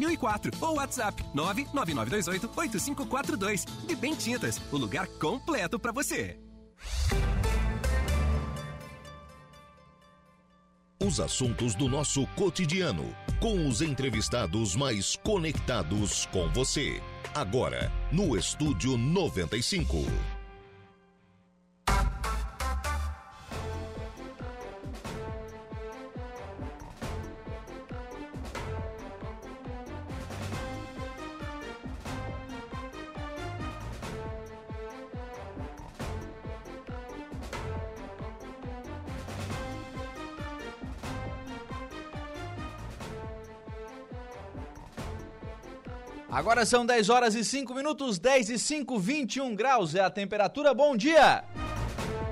1004 ou WhatsApp 99928-8542. De Bem Tintas, o lugar completo para você. Os assuntos do nosso cotidiano, com os entrevistados mais conectados com você. Agora, no Estúdio 95. Agora são 10 horas e 5 minutos, 10 e 5, 21 graus é a temperatura. Bom dia!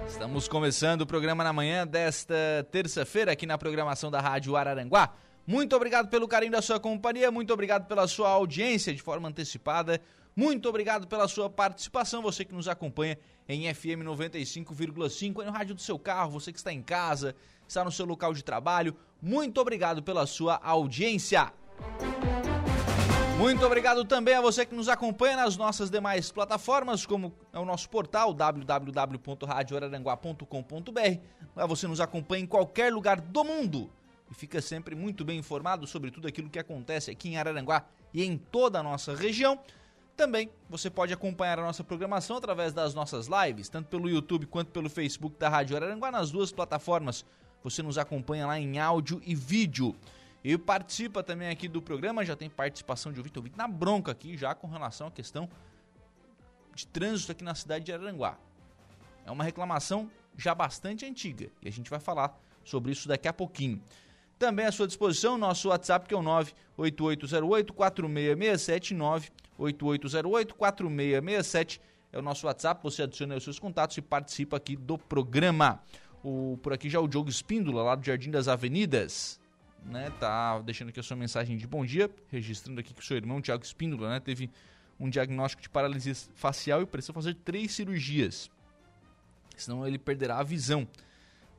Estamos começando o programa na manhã desta terça-feira aqui na programação da Rádio Araranguá. Muito obrigado pelo carinho da sua companhia, muito obrigado pela sua audiência de forma antecipada, muito obrigado pela sua participação, você que nos acompanha em FM 95,5, no rádio do seu carro, você que está em casa, está no seu local de trabalho, muito obrigado pela sua audiência. Muito obrigado também a você que nos acompanha nas nossas demais plataformas, como é o nosso portal www.radioararanguá.com.br. Lá você nos acompanha em qualquer lugar do mundo e fica sempre muito bem informado sobre tudo aquilo que acontece aqui em Araranguá e em toda a nossa região. Também você pode acompanhar a nossa programação através das nossas lives, tanto pelo YouTube quanto pelo Facebook da Rádio Araranguá, nas duas plataformas. Você nos acompanha lá em áudio e vídeo. E participa também aqui do programa, já tem participação de ouvinte, ouvinte na bronca aqui, já com relação à questão de trânsito aqui na cidade de Aranguá. É uma reclamação já bastante antiga e a gente vai falar sobre isso daqui a pouquinho. Também à sua disposição nosso WhatsApp que é o 98808-4667, 98808-4667 é o nosso WhatsApp, você adiciona os seus contatos e participa aqui do programa. O, por aqui já o Diogo Espíndola, lá do Jardim das Avenidas né, tá deixando aqui a sua mensagem de bom dia, registrando aqui que o seu irmão, Tiago Espíndola, né, teve um diagnóstico de paralisia facial e precisou fazer três cirurgias. Senão ele perderá a visão.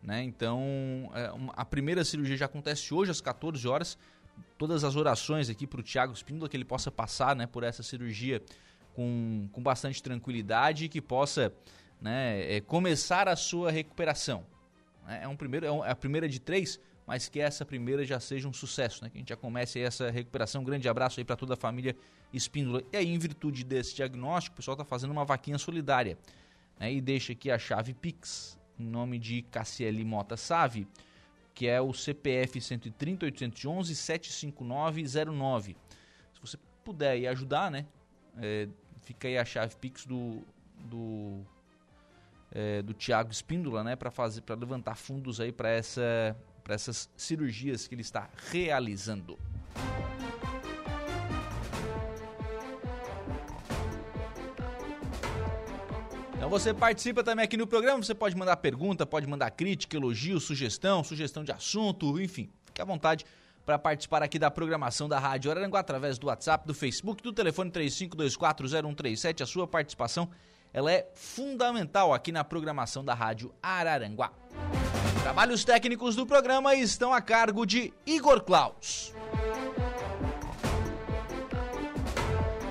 Né? Então, é, a primeira cirurgia já acontece hoje às 14 horas. Todas as orações aqui para o Tiago Espíndola, que ele possa passar né, por essa cirurgia com, com bastante tranquilidade e que possa né, é, começar a sua recuperação. É, um primeiro, é, é a primeira de três, mas que essa primeira já seja um sucesso, né? Que a gente já comece essa recuperação. Um grande abraço aí para toda a família Espíndola. E aí, em virtude desse diagnóstico, o pessoal está fazendo uma vaquinha solidária. Né? E deixa aqui a chave Pix, em nome de Cassiele Mota Save, que é o CPF 130 811 75909. Se você puder aí ajudar, né? É, fica aí a chave Pix do, do é, do Tiago Espíndola, né, para fazer, para levantar fundos aí para essa para essas cirurgias que ele está realizando. Então você participa também aqui no programa, você pode mandar pergunta, pode mandar crítica, elogio, sugestão, sugestão de assunto, enfim, fique à vontade para participar aqui da programação da Rádio Araranguá através do WhatsApp, do Facebook, do telefone 35240137. A sua participação ela é fundamental aqui na programação da Rádio Araranguá. Trabalhos técnicos do programa estão a cargo de Igor Klaus.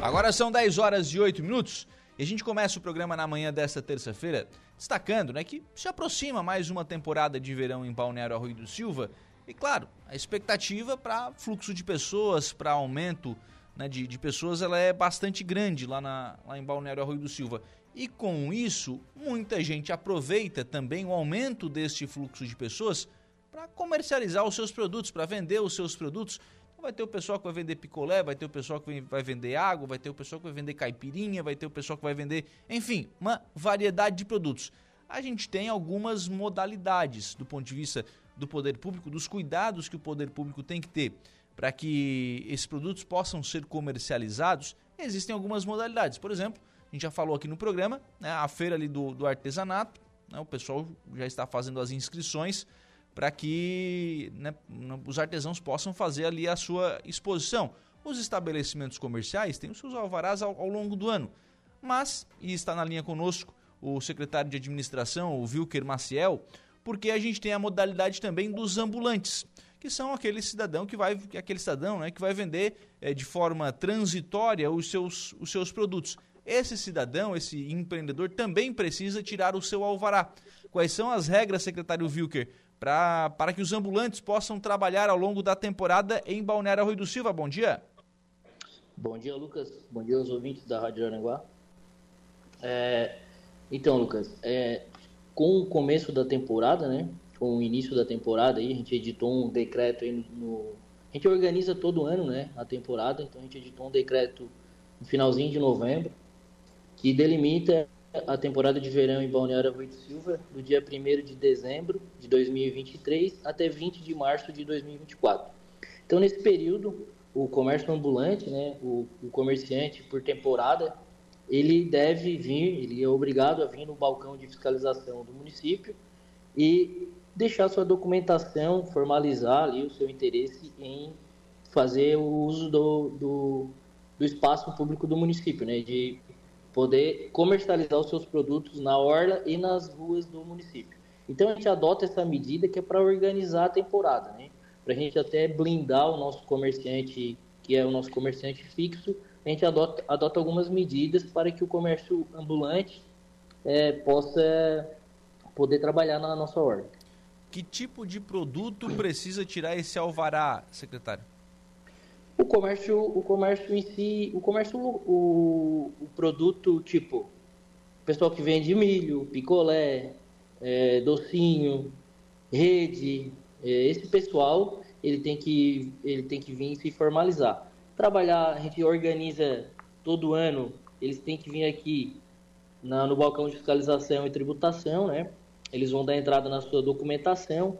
Agora são 10 horas e 8 minutos e a gente começa o programa na manhã desta terça-feira destacando né, que se aproxima mais uma temporada de verão em Balneário Arroio do Silva e, claro, a expectativa para fluxo de pessoas, para aumento né, de, de pessoas, ela é bastante grande lá, na, lá em Balneário Arroio do Silva. E com isso, muita gente aproveita também o aumento deste fluxo de pessoas para comercializar os seus produtos, para vender os seus produtos. Então vai ter o pessoal que vai vender picolé, vai ter o pessoal que vai vender água, vai ter o pessoal que vai vender caipirinha, vai ter o pessoal que vai vender, enfim, uma variedade de produtos. A gente tem algumas modalidades do ponto de vista do poder público, dos cuidados que o poder público tem que ter para que esses produtos possam ser comercializados. Existem algumas modalidades. Por exemplo, a gente já falou aqui no programa, né, a feira ali do, do artesanato, né, o pessoal já está fazendo as inscrições para que né, os artesãos possam fazer ali a sua exposição. Os estabelecimentos comerciais têm os seus alvarás ao, ao longo do ano, mas, e está na linha conosco o secretário de administração, o Wilker Maciel, porque a gente tem a modalidade também dos ambulantes, que são aquele cidadão que vai, aquele cidadão né, que vai vender é, de forma transitória os seus, os seus produtos. Esse cidadão, esse empreendedor, também precisa tirar o seu alvará. Quais são as regras, secretário Wilker, pra, para que os ambulantes possam trabalhar ao longo da temporada em Balneário Rui do Silva? Bom dia. Bom dia, Lucas. Bom dia aos ouvintes da Rádio Aranguá. É, então, Lucas, é, com o começo da temporada, né? Com o início da temporada aí, a gente editou um decreto aí no. A gente organiza todo ano, né? A temporada, então a gente editou um decreto no finalzinho de novembro que delimita a temporada de verão em Balneário Rui Silva do dia 1 de dezembro de 2023 até 20 de março de 2024. Então, nesse período, o comércio ambulante, né, o, o comerciante por temporada, ele deve vir, ele é obrigado a vir no balcão de fiscalização do município e deixar sua documentação, formalizar ali o seu interesse em fazer o uso do, do, do espaço público do município, né, de poder comercializar os seus produtos na orla e nas ruas do município. Então a gente adota essa medida que é para organizar a temporada, né? Para a gente até blindar o nosso comerciante, que é o nosso comerciante fixo, a gente adota, adota algumas medidas para que o comércio ambulante é, possa poder trabalhar na nossa ordem. Que tipo de produto precisa tirar esse alvará, secretário? O comércio, o comércio em si, o comércio, o, o produto tipo, pessoal que vende milho, picolé, é, docinho, rede, é, esse pessoal ele tem que ele tem que vir se formalizar trabalhar, a gente organiza todo ano, eles têm que vir aqui na, no balcão de fiscalização e tributação, né? Eles vão dar entrada na sua documentação,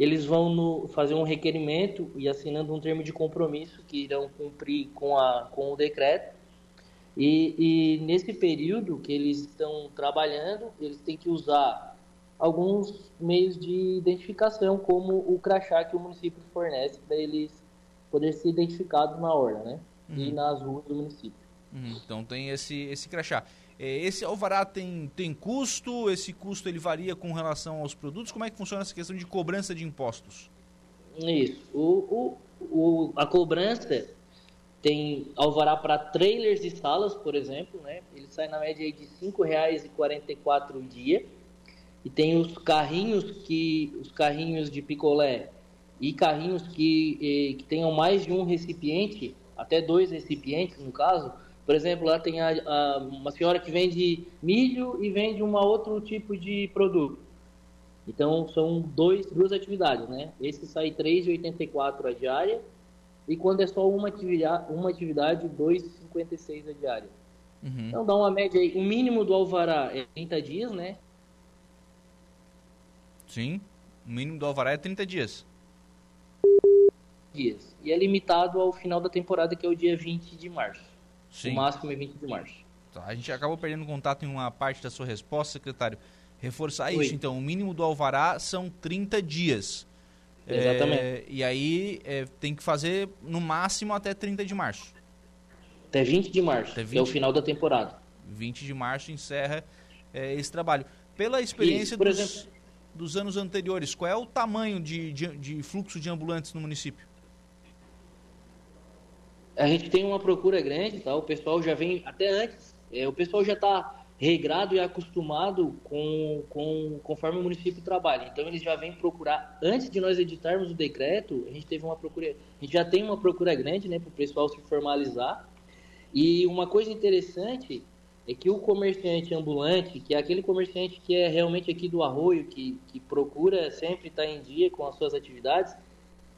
eles vão no, fazer um requerimento e assinando um termo de compromisso que irão cumprir com, a, com o decreto. E, e nesse período que eles estão trabalhando, eles têm que usar alguns meios de identificação, como o crachá que o município fornece para eles poder ser identificado na orla, né? Uhum. E nas ruas do município. Uhum. Então tem esse, esse crachá. É, esse alvará tem, tem custo? Esse custo ele varia com relação aos produtos? Como é que funciona essa questão de cobrança de impostos? Isso. O, o, o a cobrança tem alvará para trailers e salas, por exemplo, né? Ele sai na média de R$ 5,44 o dia. E tem os carrinhos que os carrinhos de picolé e carrinhos que, eh, que tenham mais de um recipiente, até dois recipientes no caso. Por exemplo, lá tem a, a, uma senhora que vende milho e vende um outro tipo de produto. Então são dois, duas atividades, né? Esse sai R$ 3,84 a diária e quando é só uma atividade, uma atividade R$ 2,56 a diária. Uhum. Então dá uma média aí. O mínimo do alvará é 30 dias, né? Sim. O mínimo do alvará é 30 dias dias. E é limitado ao final da temporada, que é o dia 20 de março. Sim. O máximo é 20 de março. Tá, a gente acabou perdendo contato em uma parte da sua resposta, secretário. Reforçar Oi. isso, então, o mínimo do alvará são 30 dias. Exatamente. É, e aí é, tem que fazer no máximo até 30 de março. Até 20 de março, até 20, é o final da temporada. 20 de março encerra é, esse trabalho. Pela experiência isso, dos, exemplo, dos, anos anteriores, qual é o tamanho de, de, de fluxo de ambulantes no município? A gente tem uma procura grande, tá? O pessoal já vem até antes, é, o pessoal já está regrado e acostumado com, com conforme o município trabalha. Então eles já vêm procurar antes de nós editarmos o decreto, a gente teve uma procura, a gente já tem uma procura grande, né, para o pessoal se formalizar. E uma coisa interessante é que o comerciante ambulante, que é aquele comerciante que é realmente aqui do arroio, que, que procura sempre estar em dia com as suas atividades,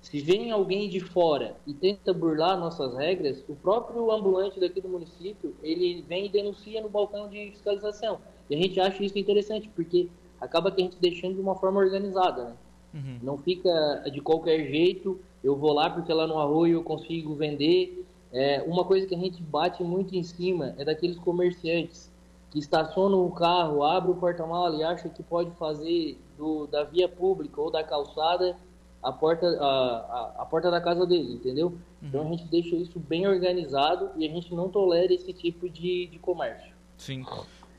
se vem alguém de fora e tenta burlar nossas regras, o próprio ambulante daqui do município, ele vem e denuncia no balcão de fiscalização. E a gente acha isso interessante, porque acaba que a gente deixando de uma forma organizada, né? Uhum. Não fica de qualquer jeito, eu vou lá porque lá no arroio eu consigo vender. É, uma coisa que a gente bate muito em cima é daqueles comerciantes que estacionam o carro, abre o porta-mala e acha que pode fazer do, da via pública ou da calçada a porta, a, a, a, porta da casa dele, entendeu? Uhum. Então a gente deixa isso bem organizado e a gente não tolera esse tipo de, de comércio. Sim.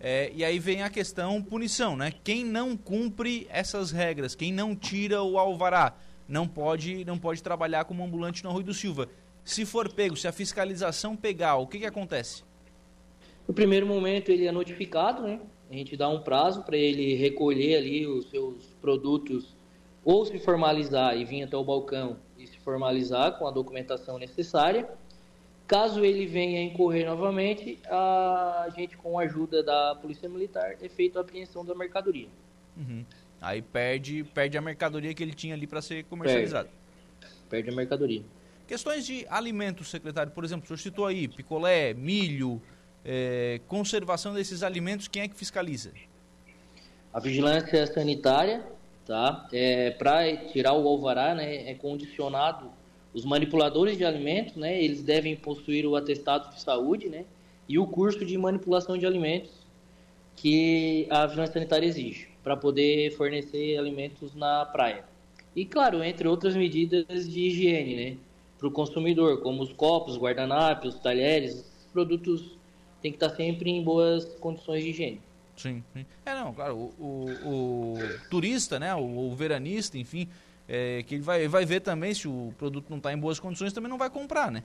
É, e aí vem a questão punição, né? Quem não cumpre essas regras, quem não tira o alvará, não pode, não pode trabalhar como ambulante no Rui do Silva. Se for pego, se a fiscalização pegar, o que, que acontece? No primeiro momento ele é notificado, né? A gente dá um prazo para ele recolher ali os seus produtos ou se formalizar e vir até o balcão e se formalizar com a documentação necessária. Caso ele venha incorrer novamente, a gente, com a ajuda da Polícia Militar, é feito a apreensão da mercadoria. Uhum. Aí perde, perde a mercadoria que ele tinha ali para ser comercializada. Perde. perde a mercadoria. Questões de alimentos, secretário, por exemplo, o senhor citou aí picolé, milho, é, conservação desses alimentos, quem é que fiscaliza? A vigilância sanitária, tá? É, Para tirar o alvará, né, é condicionado os manipuladores de alimentos, né? Eles devem possuir o atestado de saúde, né? E o curso de manipulação de alimentos que a vigilância sanitária exige para poder fornecer alimentos na praia. E claro, entre outras medidas de higiene, né? Para o consumidor, como os copos, guardanapos, talheres, produtos tem que estar sempre em boas condições de higiene. Sim, sim. É, não, claro, o, o, o turista, né, o, o, veranista, enfim, é, que ele vai, vai ver também se o produto não está em boas condições, também não vai comprar, né?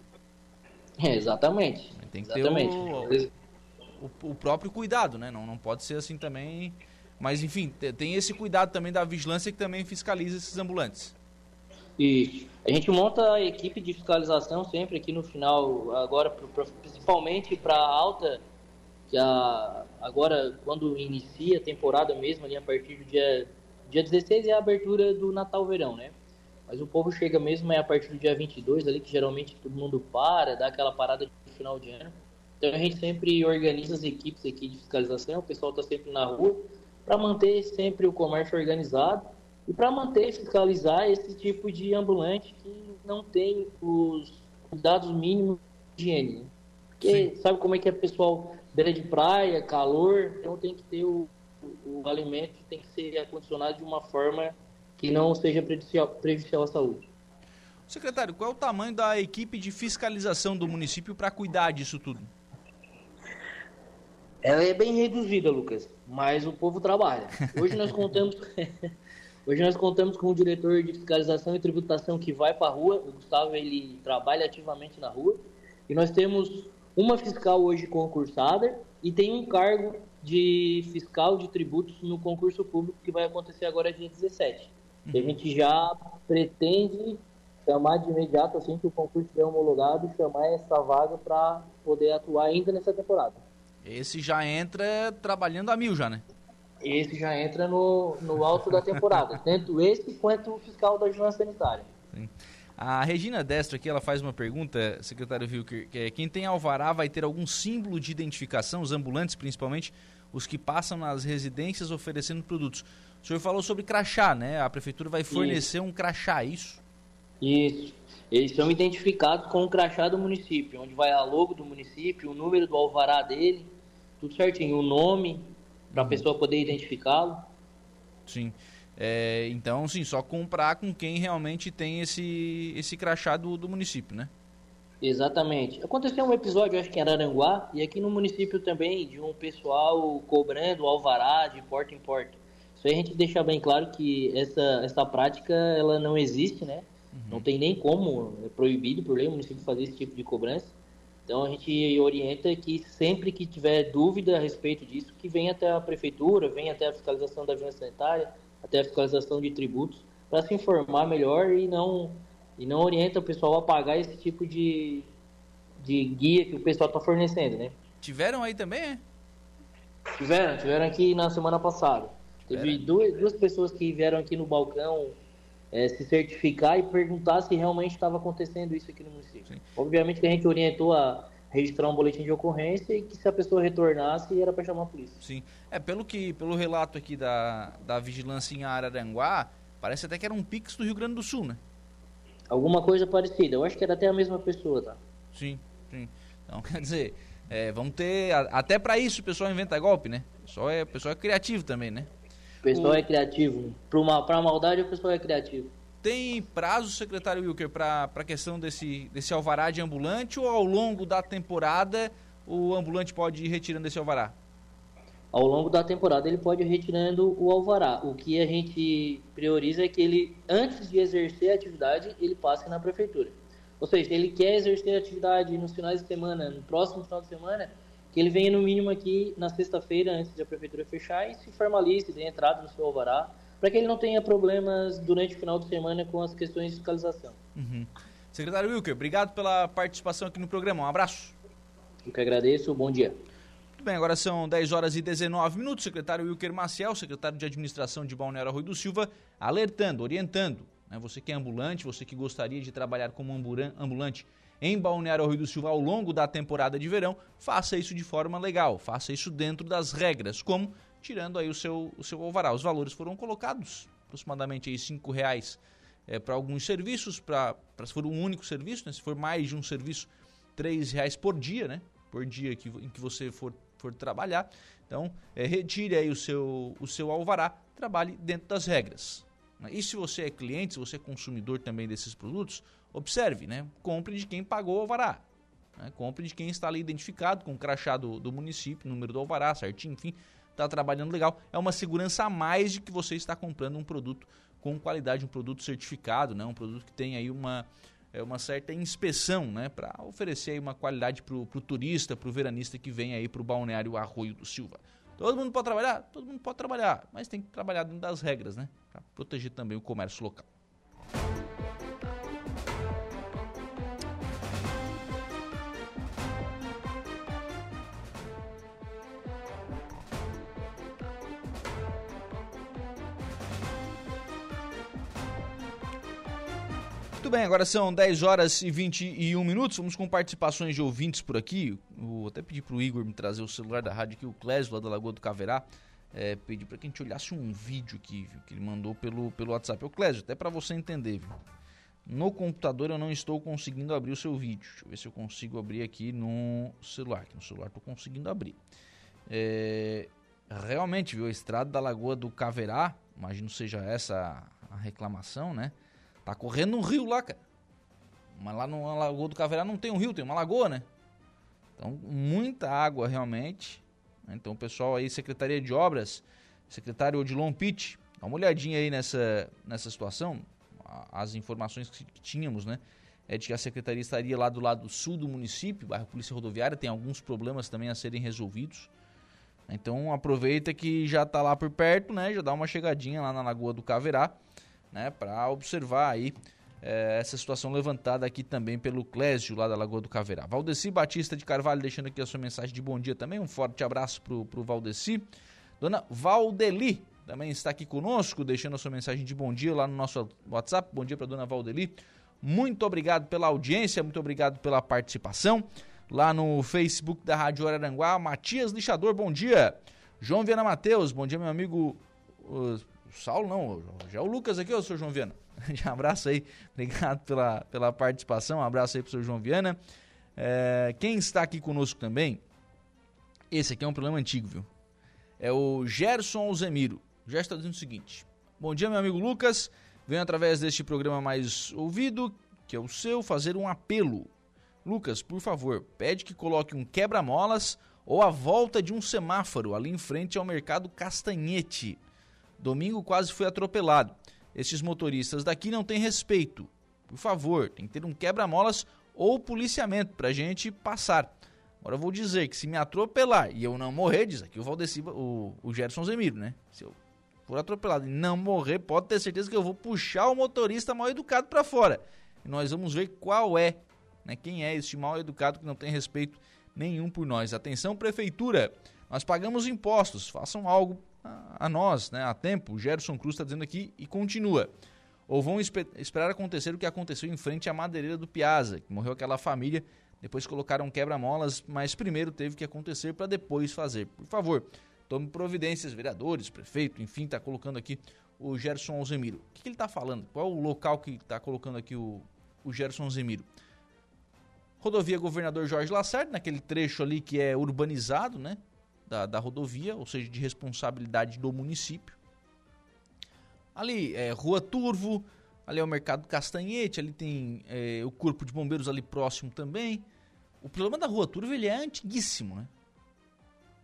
É, exatamente. Tem que exatamente. ter o, o, o, próprio cuidado, né? Não, não pode ser assim também. Mas, enfim, tem esse cuidado também da vigilância que também fiscaliza esses ambulantes. E a gente monta a equipe de fiscalização sempre aqui no final, agora principalmente para alta, que a, agora quando inicia a temporada mesmo, ali a partir do dia, dia 16 é a abertura do Natal-Verão, né? Mas o povo chega mesmo é a partir do dia 22 ali, que geralmente todo mundo para, dá aquela parada de final de ano. Então a gente sempre organiza as equipes aqui de fiscalização, o pessoal está sempre na rua, para manter sempre o comércio organizado e para manter e fiscalizar esse tipo de ambulante que não tem os cuidados mínimos de higiene. Né? Porque Sim. sabe como é que é pessoal beira de praia, calor, então tem que ter o, o, o alimento tem que ser acondicionado de uma forma que não seja prejudicial, prejudicial à saúde. Secretário, qual é o tamanho da equipe de fiscalização do município para cuidar disso tudo? Ela é bem reduzida, Lucas, mas o povo trabalha. Hoje nós contamos Hoje nós contamos com um diretor de fiscalização e tributação que vai para a rua. O Gustavo ele trabalha ativamente na rua. E nós temos uma fiscal hoje concursada e tem um cargo de fiscal de tributos no concurso público que vai acontecer agora dia 17. Uhum. A gente já pretende chamar de imediato, assim que o concurso estiver homologado, chamar essa vaga para poder atuar ainda nessa temporada. Esse já entra trabalhando a mil já, né? esse já entra no, no alto da temporada, tanto esse quanto o fiscal da vigilância sanitária. Sim. A Regina Destro aqui, ela faz uma pergunta, secretário Wilker, que é, quem tem alvará vai ter algum símbolo de identificação, os ambulantes principalmente, os que passam nas residências oferecendo produtos. O senhor falou sobre crachá, né? A prefeitura vai fornecer isso. um crachá, é isso? Isso. Eles são identificados com o crachá do município, onde vai a logo do município, o número do alvará dele, tudo certinho, o nome, para a uhum. pessoa poder identificá-lo. Sim. É, então, sim, só comprar com quem realmente tem esse, esse crachá do, do município, né? Exatamente. Aconteceu um episódio, acho que em Araranguá, e aqui no município também, de um pessoal cobrando alvará de porta em porta. Isso aí a gente deixa bem claro que essa, essa prática ela não existe, né? Uhum. Não tem nem como, é proibido por lei o município fazer esse tipo de cobrança. Então a gente orienta que sempre que tiver dúvida a respeito disso, que venha até a prefeitura, venha até a fiscalização da vigilância sanitária, até a fiscalização de tributos, para se informar melhor e não e não orienta o pessoal a pagar esse tipo de, de guia que o pessoal está fornecendo, né? Tiveram aí também, é? Tiveram, tiveram aqui na semana passada. Tiveram. Teve duas, duas pessoas que vieram aqui no balcão é, se certificar e perguntar se realmente estava acontecendo isso aqui no município. Sim. Obviamente que a gente orientou a registrar um boletim de ocorrência e que se a pessoa retornasse era para chamar a polícia. Sim. É, pelo que pelo relato aqui da, da vigilância em Araranguá, parece até que era um Pix do Rio Grande do Sul, né? Alguma coisa parecida. Eu acho que era até a mesma pessoa, tá? Sim, sim. Então, quer dizer, é, vamos ter. Até para isso o pessoal inventa golpe, né? O pessoal é, o pessoal é criativo também, né? O pessoal o... é criativo. Para uma, pra maldade, o pessoal é criativo. Tem prazo, secretário Wilker, para a questão desse, desse alvará de ambulante ou ao longo da temporada o ambulante pode ir retirando esse alvará? ao longo da temporada ele pode ir retirando o alvará. O que a gente prioriza é que ele, antes de exercer a atividade, ele passe na prefeitura. Ou seja, ele quer exercer a atividade nos finais de semana, no próximo final de semana, que ele venha no mínimo aqui na sexta-feira, antes da prefeitura fechar, e se formalize, dê entrada no seu alvará, para que ele não tenha problemas durante o final de semana com as questões de fiscalização. Uhum. Secretário Wilker, obrigado pela participação aqui no programa. Um abraço. Eu que agradeço, bom dia. Muito bem, agora são 10 horas e 19 minutos. Secretário Wilker Maciel, secretário de Administração de Balneário Arroio do Silva, alertando, orientando. Né, você que é ambulante, você que gostaria de trabalhar como ambulante em Balneário Arroio do Silva ao longo da temporada de verão, faça isso de forma legal, faça isso dentro das regras, como tirando aí o seu, o seu alvará. Os valores foram colocados, aproximadamente aí R$ reais é, para alguns serviços, para se for um único serviço, né, se for mais de um serviço, R$ reais por dia, né? Por dia que, em que você for for trabalhar. Então, é, retire aí o seu, o seu alvará, trabalhe dentro das regras. E se você é cliente, se você é consumidor também desses produtos, observe, né? Compre de quem pagou o alvará. Né? Compre de quem está ali identificado com o crachá do, do município, número do alvará, certinho, enfim, está trabalhando legal. É uma segurança a mais de que você está comprando um produto com qualidade, um produto certificado, né? Um produto que tem aí uma é, uma certa inspeção, né, para oferecer uma qualidade para o turista, para o veranista que vem aí para o balneário Arroio do Silva. Todo mundo pode trabalhar? Todo mundo pode trabalhar, mas tem que trabalhar dentro das regras, né, para proteger também o comércio local. Muito bem, agora são 10 horas e 21 minutos. Vamos com participações de ouvintes por aqui. Vou até pedir pro Igor me trazer o celular da rádio aqui, o Clésio, lá da Lagoa do Caverá. É, pedir para que a gente olhasse um vídeo aqui, viu, que ele mandou pelo, pelo WhatsApp. Ô Clésio, até para você entender, viu? No computador eu não estou conseguindo abrir o seu vídeo. Deixa eu ver se eu consigo abrir aqui no celular. Aqui no celular estou conseguindo abrir. É, realmente, viu? A estrada da Lagoa do Caverá, imagino seja essa a reclamação, né? Tá correndo um rio lá, cara. Mas lá no Lagoa do Caverá não tem um rio, tem uma lagoa, né? Então, muita água realmente. Então, o pessoal aí, Secretaria de Obras, secretário Odilon Pitt, dá uma olhadinha aí nessa, nessa situação. As informações que tínhamos, né? É de que a secretaria estaria lá do lado sul do município, bairro Polícia Rodoviária, tem alguns problemas também a serem resolvidos. Então aproveita que já está lá por perto, né? Já dá uma chegadinha lá na Lagoa do Caverá né, para observar aí é, essa situação levantada aqui também pelo Clésio, lá da Lagoa do Caverá. Valdeci Batista de Carvalho deixando aqui a sua mensagem de bom dia também. Um forte abraço pro, pro Valdeci. Dona Valdeli também está aqui conosco, deixando a sua mensagem de bom dia lá no nosso WhatsApp. Bom dia para dona Valdeli. Muito obrigado pela audiência, muito obrigado pela participação. Lá no Facebook da Rádio Araranguá, Matias Lixador, bom dia. João Viana Matheus, bom dia, meu amigo. O Saulo não, já é o Lucas aqui, ô senhor João Viana. Um abraço aí, obrigado pela, pela participação, um abraço aí pro senhor João Viana. É, quem está aqui conosco também, esse aqui é um problema antigo, viu? É o Gerson Alzemiro. O Gerson está dizendo o seguinte: Bom dia, meu amigo Lucas. Venho através deste programa mais ouvido, que é o seu, fazer um apelo. Lucas, por favor, pede que coloque um quebra-molas ou a volta de um semáforo ali em frente ao mercado Castanhete. Domingo quase foi atropelado. Esses motoristas daqui não têm respeito. Por favor, tem que ter um quebra-molas ou policiamento para a gente passar. Agora eu vou dizer que se me atropelar e eu não morrer, diz aqui o Valdeci, o, o Gerson Zemiro, né? Se eu for atropelado e não morrer, pode ter certeza que eu vou puxar o motorista mal educado para fora. E nós vamos ver qual é, né? Quem é este mal educado que não tem respeito nenhum por nós. Atenção, prefeitura, nós pagamos impostos, façam algo a, nós, né, a tempo. O Gerson Cruz está dizendo aqui e continua. Ou vão esperar acontecer o que aconteceu em frente à madeireira do Piazza, que morreu aquela família, depois colocaram quebra-molas, mas primeiro teve que acontecer para depois fazer. Por favor, tome providências, vereadores, prefeito, enfim, está colocando aqui o Gerson Alzemiro. O que, que ele está falando? Qual o local que está colocando aqui o, o Gerson Alzemiro? Rodovia Governador Jorge Lacerda, naquele trecho ali que é urbanizado, né? Da, da rodovia, ou seja, de responsabilidade do município. Ali é Rua Turvo, ali é o Mercado Castanhete, ali tem é, o Corpo de Bombeiros ali próximo também. O problema da Rua Turvo ele é antiguíssimo, né?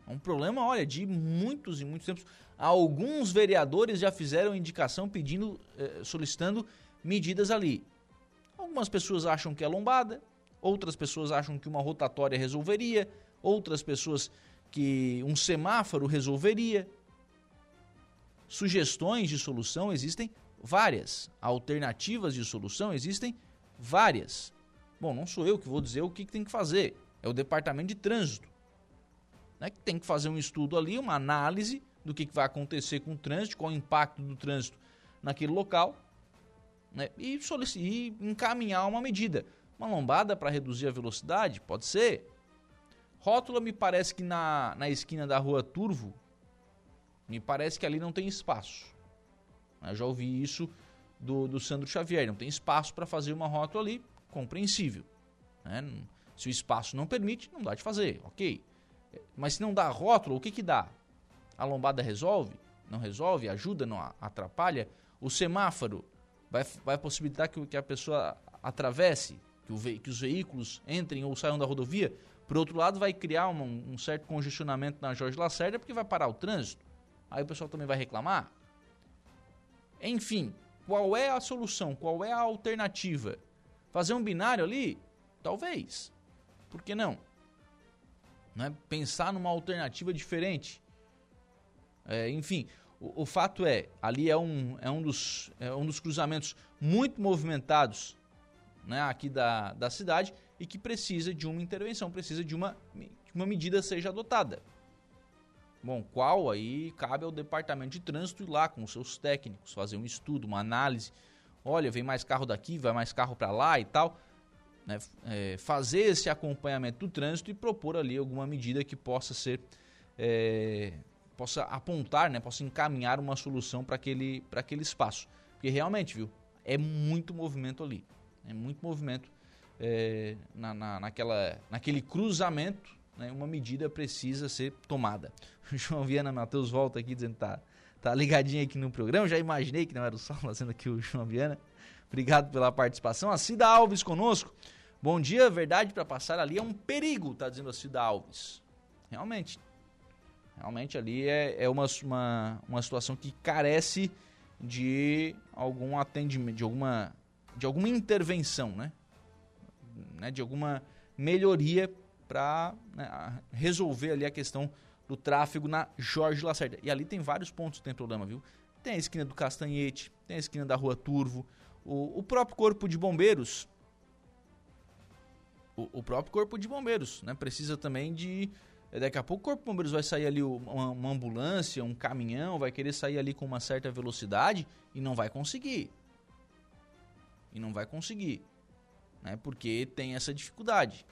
É um problema, olha, de muitos e muitos tempos. Alguns vereadores já fizeram indicação pedindo, eh, solicitando medidas ali. Algumas pessoas acham que é lombada, outras pessoas acham que uma rotatória resolveria, outras pessoas que um semáforo resolveria. Sugestões de solução existem várias, alternativas de solução existem várias. Bom, não sou eu que vou dizer o que, tem que fazer, é o departamento de trânsito. Né, que tem que fazer um estudo ali, uma análise do que, que vai acontecer com o trânsito, qual o impacto do trânsito naquele local, né, e, e encaminhar uma medida. Uma lombada para reduzir a velocidade? Pode ser. Rótula me parece que na, na esquina da rua Turvo, me parece que ali não tem espaço. Eu já ouvi isso do, do Sandro Xavier. Não tem espaço para fazer uma rótula ali, compreensível. Né? Se o espaço não permite, não dá de fazer, ok. Mas se não dá rótula, o que, que dá? A lombada resolve? Não resolve? Ajuda? Não atrapalha? O semáforo vai, vai possibilitar que, que a pessoa atravesse, que, o, que os veículos entrem ou saiam da rodovia? Por outro lado, vai criar um, certo congestionamento na Jorge Lacerda porque vai parar o trânsito. Aí o pessoal também vai reclamar. Enfim, qual é a solução? Qual é a alternativa? Fazer um binário ali? Talvez. Por que não? né? Pensar numa alternativa diferente. É, enfim, o, o, fato é, ali é um, é, um dos, é um dos cruzamentos muito movimentados né, aqui da, da cidade e que precisa de uma intervenção, precisa de uma, de uma medida seja adotada. Bom, qual aí cabe ao departamento de trânsito ir lá com os seus técnicos, fazer um estudo, uma análise. Olha, vem mais carro daqui, vai mais carro para lá e tal. Né, é, fazer esse acompanhamento do trânsito e propor ali alguma medida que possa ser. É, possa apontar, né, possa encaminhar uma solução para aquele, aquele espaço. Porque realmente, viu, é muito movimento ali. É muito movimento é, na, na, naquela, naquele cruzamento, né, uma medida precisa ser tomada. O João Viana Matheus volta aqui dizendo que tá, tá ligadinho aqui no programa. Já imaginei que não era o Sol fazendo aqui o João Viana. Obrigado pela participação. A Cida Alves conosco. Bom dia, verdade para passar ali é um perigo, tá dizendo a Cida Alves. Realmente. Realmente ali é, é uma, uma, uma situação que carece de algum atendimento, de alguma, de alguma intervenção, né? Né? De alguma melhoria para né, resolver ali a questão do tráfego na Jorge Lacerda. E ali tem vários pontos que tem problema, viu? Tem a esquina do Castanhete, tem a esquina da Rua Turvo, o, o próprio Corpo de Bombeiros, o, o, próprio Corpo de Bombeiros, né? Precisa também de. Daqui a pouco o Corpo de Bombeiros vai sair ali uma, uma ambulância, um caminhão, vai querer sair ali com uma certa velocidade e não vai conseguir. E não vai conseguir. Né? Porque tem essa dificuldade.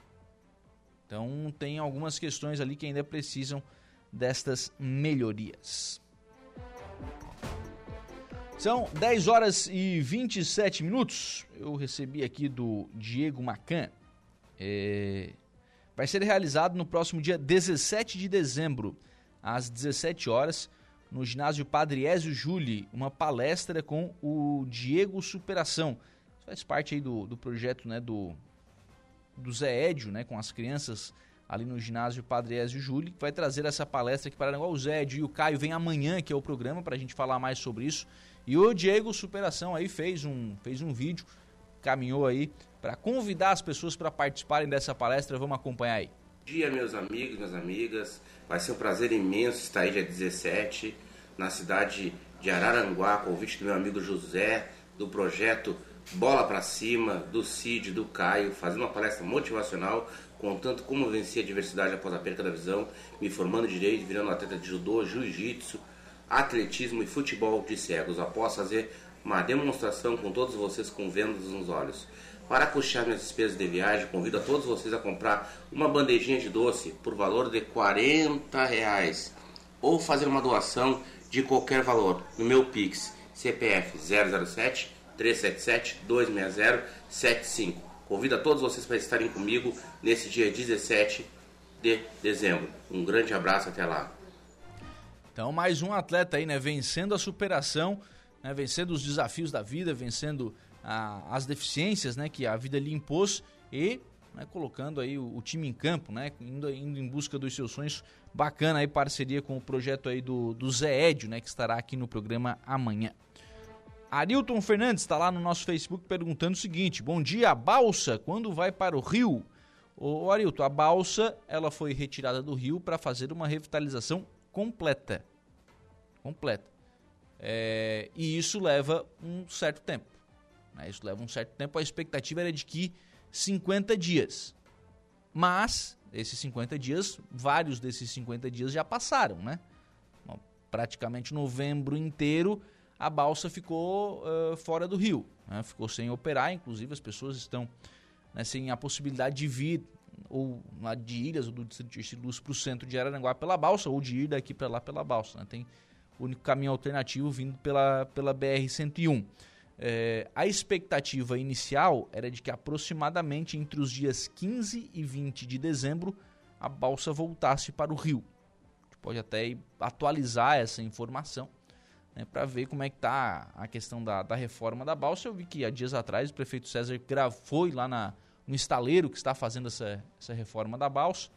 Então tem algumas questões ali que ainda precisam destas melhorias. São 10 horas e 27 minutos. Eu recebi aqui do Diego Macan. É... Vai ser realizado no próximo dia 17 de dezembro, às 17 horas, no ginásio Padre Ézio Júli, uma palestra com o Diego Superação. Faz parte aí do, do projeto né, do, do Zé Édio, né, com as crianças ali no ginásio Padre Ézio Júli, que vai trazer essa palestra aqui para o Zé Édio e o Caio vem amanhã, que é o programa, para a gente falar mais sobre isso. E o Diego Superação aí fez um, fez um vídeo, caminhou aí para convidar as pessoas para participarem dessa palestra. Vamos acompanhar aí. Bom dia, meus amigos, minhas amigas. Vai ser um prazer imenso estar aí dia 17 na cidade de Araranguá, convite do meu amigo José, do projeto Bola para Cima, do Cid, do Caio, fazendo uma palestra motivacional, contando como vencer a diversidade após a perda da visão, me formando direito, virando atleta de judô, jiu-jitsu, atletismo e futebol de cegos. Após fazer uma demonstração com todos vocês com vendas nos olhos. Para custear minhas despesas de viagem, convido a todos vocês a comprar uma bandejinha de doce por valor de 40 reais ou fazer uma doação de qualquer valor no meu Pix CPF 007 377 260 75. Convido a todos vocês para estarem comigo nesse dia 17 de dezembro. Um grande abraço até lá. Então, mais um atleta aí, né? Vencendo a superação, né, vencendo os desafios da vida, vencendo a, as deficiências né, que a vida lhe impôs e né, colocando aí o, o, time em campo, né, indo, indo em busca dos seus sonhos. Bacana aí parceria com o projeto aí do, do Zé Edio, né, que estará aqui no programa amanhã. Arilton Fernandes está lá no nosso Facebook perguntando o seguinte: Bom dia, a balsa, quando vai para o Rio? Ô, Arilton, a balsa ela foi retirada do rio para fazer uma revitalização completa. Completa. É, e isso leva um certo tempo. Né? Isso leva um certo tempo. A expectativa era de que 50 dias. Mas, esses 50 dias, vários desses 50 dias já passaram, né? Praticamente novembro inteiro, a balsa ficou uh, fora do rio. Né? Ficou sem operar, inclusive as pessoas estão né, sem a possibilidade de vir ou lá de Ilhas ou do Distrito de Luz para o centro de Araranguá pela balsa ou de ir daqui para lá pela balsa. Né? Tem o único caminho alternativo vindo pela, pela BR-101. É, a expectativa inicial era de que aproximadamente entre os dias 15 e 20 de dezembro a balsa voltasse para o rio. Pode até atualizar essa informação né, para ver como é que está a questão da, da reforma da balsa. Eu vi que há dias atrás o prefeito César foi lá na, no estaleiro que está fazendo essa, essa reforma da balsa.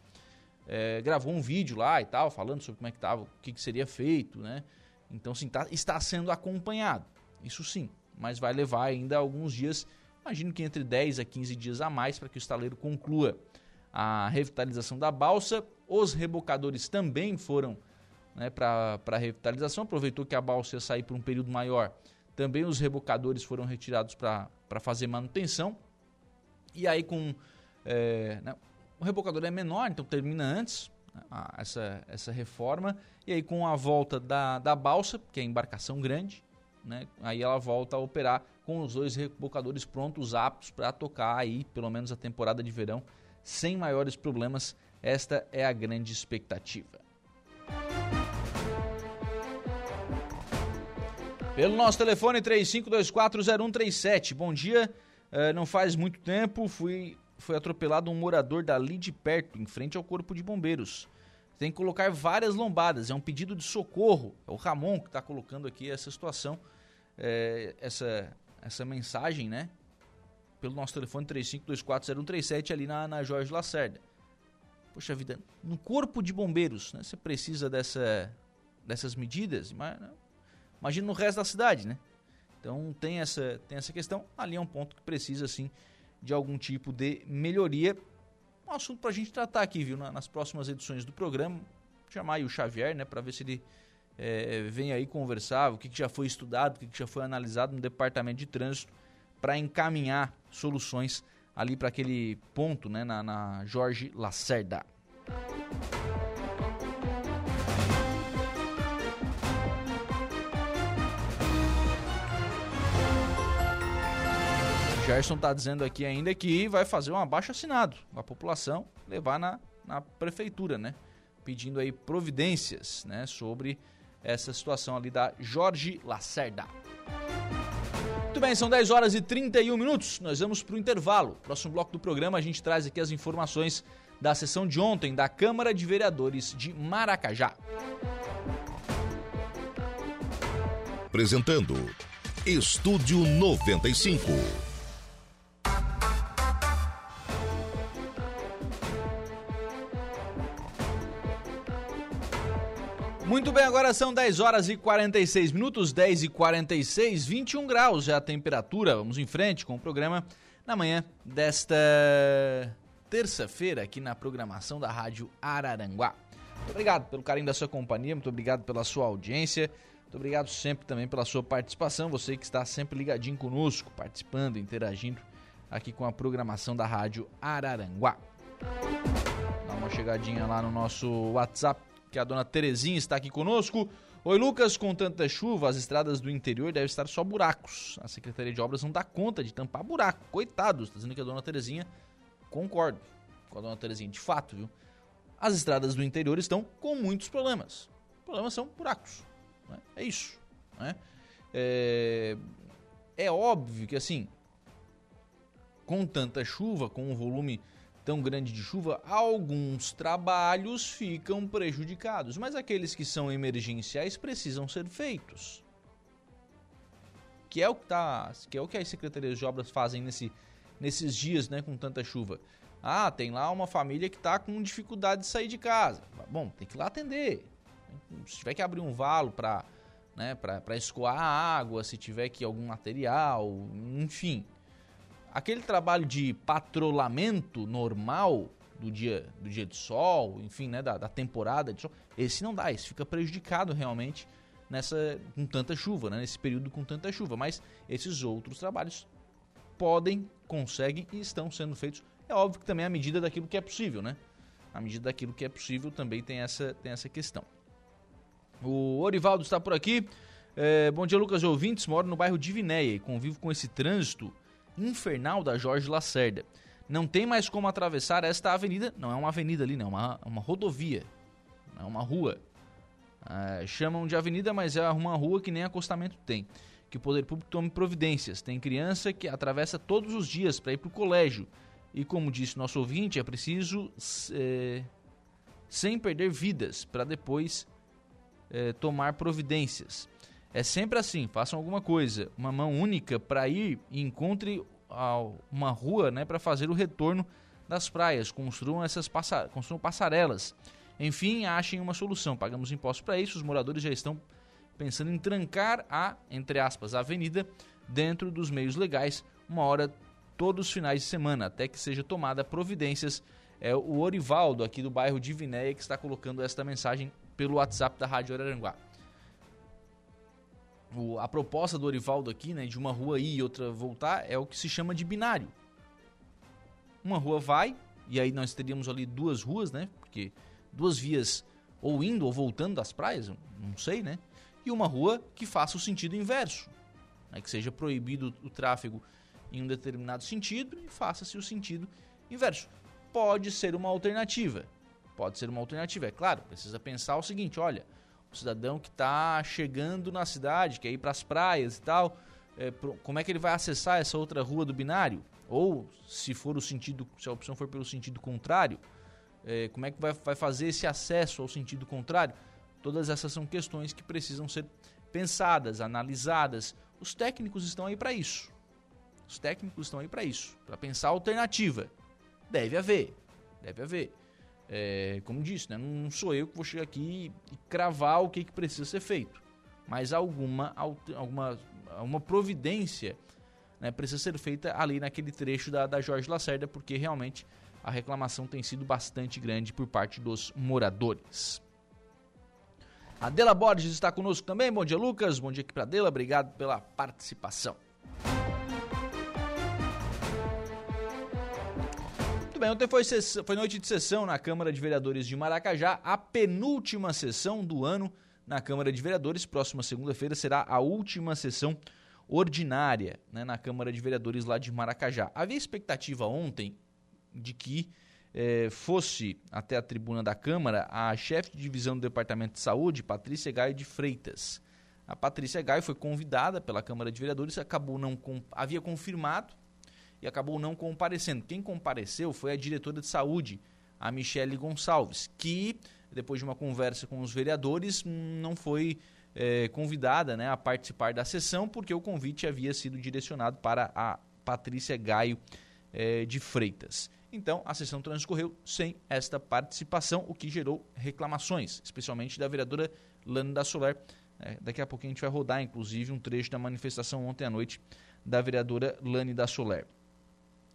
É, gravou um vídeo lá e tal, falando sobre como é que estava, o que, que seria feito, né? Então, sim, tá, está sendo acompanhado. Isso sim, mas vai levar ainda alguns dias, imagino que entre 10 a 15 dias a mais para que o estaleiro conclua a revitalização da balsa. Os rebocadores também foram né, para revitalização, aproveitou que a balsa ia sair por um período maior. Também os rebocadores foram retirados para fazer manutenção. E aí com... É, né, o rebocador é menor, então termina antes né, a, essa, essa reforma. E aí com a volta da, da balsa, que é embarcação grande, né, aí ela volta a operar com os dois rebocadores prontos, aptos para tocar aí pelo menos a temporada de verão sem maiores problemas. Esta é a grande expectativa. Pelo nosso telefone 35240137. Bom dia. Uh, não faz muito tempo fui foi atropelado um morador dali de perto, em frente ao corpo de bombeiros. Tem que colocar várias lombadas, é um pedido de socorro. É o Ramon que está colocando aqui essa situação, é, essa, essa mensagem, né? Pelo nosso telefone 35240137 ali na, na Jorge Lacerda. Poxa vida, no corpo de bombeiros, né? Você precisa dessa, dessas medidas, mas imagina no resto da cidade, né? Então tem essa, tem essa questão. Ali é um ponto que precisa, sim, de algum tipo de melhoria. Um assunto para a gente tratar aqui, viu? Nas próximas edições do programa. Chamar aí o Xavier, né? Para ver se ele é, vem aí conversar, o que, que já foi estudado, o que, que já foi analisado no departamento de trânsito para encaminhar soluções ali para aquele ponto, né? Na, na Jorge Lacerda. Gerson está dizendo aqui ainda que vai fazer um abaixo assinado a população levar na, na prefeitura, né? Pedindo aí providências, né? Sobre essa situação ali da Jorge Lacerda. Muito bem, são 10 horas e 31 minutos. Nós vamos para o intervalo. Próximo bloco do programa a gente traz aqui as informações da sessão de ontem da Câmara de Vereadores de Maracajá. Apresentando Estúdio 95. Muito bem, agora são 10 horas e 46 minutos, 10 e 46, 21 graus é a temperatura. Vamos em frente com o programa na manhã desta terça-feira aqui na programação da Rádio Araranguá. Muito obrigado pelo carinho da sua companhia, muito obrigado pela sua audiência, muito obrigado sempre também pela sua participação, você que está sempre ligadinho conosco, participando, interagindo aqui com a programação da Rádio Araranguá. Dá uma chegadinha lá no nosso WhatsApp que a dona Terezinha está aqui conosco. Oi, Lucas, com tanta chuva, as estradas do interior devem estar só buracos. A Secretaria de Obras não dá conta de tampar buraco. Coitados, está dizendo que a dona Terezinha concordo com a dona Terezinha, de fato, viu? As estradas do interior estão com muitos problemas. Os problemas são buracos. Né? É isso. Né? É... é óbvio que assim, com tanta chuva, com um volume tão grande de chuva, alguns trabalhos ficam prejudicados, mas aqueles que são emergenciais precisam ser feitos. Que é o que, tá, que, é o que as secretarias de obras fazem nesse, nesses dias né, com tanta chuva. Ah, tem lá uma família que está com dificuldade de sair de casa. Bom, tem que ir lá atender. Se tiver que abrir um valo para né, escoar a água, se tiver que algum material, enfim. Aquele trabalho de patrulhamento normal do dia, do dia de sol, enfim, né, da, da temporada de sol, esse não dá, esse fica prejudicado realmente nessa com tanta chuva, né, nesse período com tanta chuva. Mas esses outros trabalhos podem, conseguem e estão sendo feitos. É óbvio que também à medida daquilo que é possível, né? À medida daquilo que é possível também tem essa, tem essa questão. O Orivaldo está por aqui. É, bom dia, Lucas ouvintes. Moro no bairro Divinéia e convivo com esse trânsito infernal da Jorge Lacerda. Não tem mais como atravessar esta avenida. Não é uma avenida ali, não. É uma, uma rodovia. É uma rua. É, chamam de avenida, mas é uma rua que nem acostamento tem. Que o poder público tome providências. Tem criança que atravessa todos os dias para ir para o colégio. E como disse nosso ouvinte, é preciso, é, sem perder vidas, para depois é, tomar providências. É sempre assim, façam alguma coisa, uma mão única para ir e encontre uma rua né, para fazer o retorno das praias, construam essas passa construam passarelas. Enfim, achem uma solução. Pagamos impostos para isso, os moradores já estão pensando em trancar a, entre aspas, a avenida dentro dos meios legais, uma hora todos os finais de semana, até que seja tomada providências. É o Orivaldo aqui do bairro de Vinéia que está colocando esta mensagem pelo WhatsApp da Rádio Araranguá. O, a proposta do Orivaldo aqui, né, de uma rua ir e outra voltar, é o que se chama de binário. Uma rua vai, e aí nós teríamos ali duas ruas, né? Porque duas vias ou indo ou voltando das praias, não sei, né? E uma rua que faça o sentido inverso, né, que seja proibido o tráfego em um determinado sentido e faça-se o sentido inverso. Pode ser uma alternativa. Pode ser uma alternativa. É claro, precisa pensar o seguinte: olha, cidadão que está chegando na cidade, quer ir para as praias e tal, é, como é que ele vai acessar essa outra rua do binário? Ou, se for o sentido, se a opção for pelo sentido contrário, é, como é que vai, vai fazer esse acesso ao sentido contrário? Todas essas são questões que precisam ser pensadas, analisadas. Os técnicos estão aí para isso. Os técnicos estão aí para isso, para pensar alternativa. Deve haver, deve haver. É, como disse, né, não sou eu que vou chegar aqui e cravar o que, que precisa ser feito. Mas alguma, alguma uma providência né, precisa ser feita ali naquele trecho da, da Jorge Lacerda, porque realmente a reclamação tem sido bastante grande por parte dos moradores. Adela Borges está conosco também. Bom dia, Lucas. Bom dia aqui para Adela. Obrigado pela participação. Muito bem, ontem foi, foi noite de sessão na Câmara de Vereadores de Maracajá, a penúltima sessão do ano na Câmara de Vereadores. Próxima segunda-feira será a última sessão ordinária né, na Câmara de Vereadores lá de Maracajá. Havia expectativa ontem de que eh, fosse até a tribuna da Câmara a chefe de divisão do Departamento de Saúde, Patrícia Gaio de Freitas. A Patrícia Gaio foi convidada pela Câmara de Vereadores, acabou não havia confirmado e acabou não comparecendo. Quem compareceu foi a diretora de saúde, a Michele Gonçalves, que depois de uma conversa com os vereadores não foi é, convidada né, a participar da sessão porque o convite havia sido direcionado para a Patrícia Gaio é, de Freitas. Então, a sessão transcorreu sem esta participação, o que gerou reclamações, especialmente da vereadora Lana da Solar. É, daqui a pouquinho a gente vai rodar, inclusive, um trecho da manifestação ontem à noite da vereadora Lani da Soler.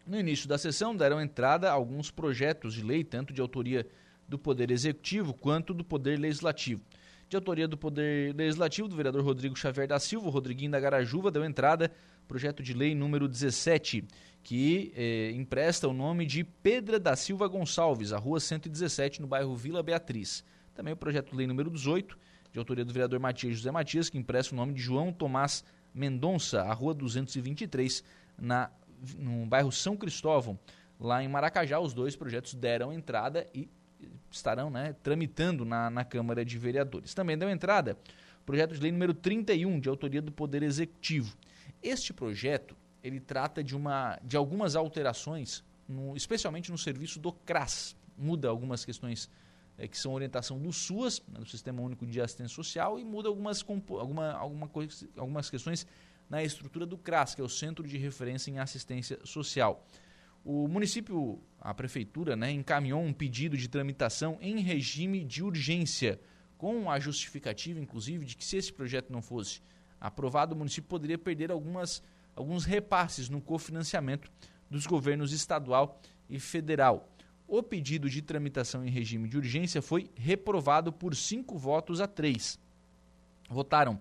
No início da sessão deram entrada alguns projetos de lei, tanto de autoria do Poder Executivo quanto do Poder Legislativo. De autoria do Poder Legislativo, do vereador Rodrigo Xavier da Silva, Rodriguinho da Garajuva, deu entrada projeto de lei número 17, que eh, empresta o nome de Pedra da Silva Gonçalves, a rua 117, no bairro Vila Beatriz. Também o projeto de lei número 18, de autoria do vereador Matias José Matias, que empresta o nome de João Tomás Mendonça, a rua 223, na no bairro São Cristóvão, lá em Maracajá. Os dois projetos deram entrada e estarão né, tramitando na, na Câmara de Vereadores. Também deu entrada projeto de lei número 31, de autoria do Poder Executivo. Este projeto ele trata de, uma, de algumas alterações, no, especialmente no serviço do CRAS. Muda algumas questões é, que são orientação do SUAS, né, do Sistema Único de Assistência Social, e muda algumas, alguma, alguma coisa, algumas questões na estrutura do CRAS, que é o Centro de Referência em Assistência Social. O município, a prefeitura, né, encaminhou um pedido de tramitação em regime de urgência, com a justificativa, inclusive, de que se esse projeto não fosse aprovado, o município poderia perder algumas, alguns repasses no cofinanciamento dos governos estadual e federal. O pedido de tramitação em regime de urgência foi reprovado por cinco votos a três. Votaram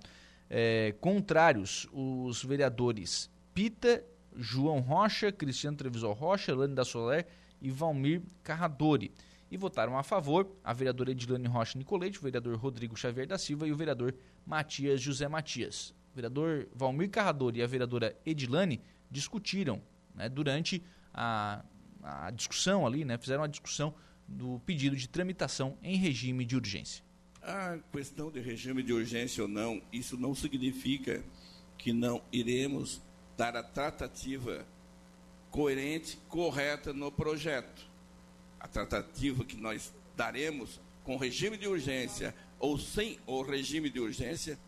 é, contrários os vereadores Pita, João Rocha, Cristiano Trevisol Rocha, Lani da Soler e Valmir Carradori. E votaram a favor a vereadora Edilane Rocha Nicolete, o vereador Rodrigo Xavier da Silva e o vereador Matias José Matias. O vereador Valmir Carradori e a vereadora Edilane discutiram né, durante a a discussão ali, né, fizeram a discussão do pedido de tramitação em regime de urgência. A questão de regime de urgência ou não, isso não significa que não iremos dar a tratativa coerente, correta no projeto. A tratativa que nós daremos com regime de urgência ou sem o regime de urgência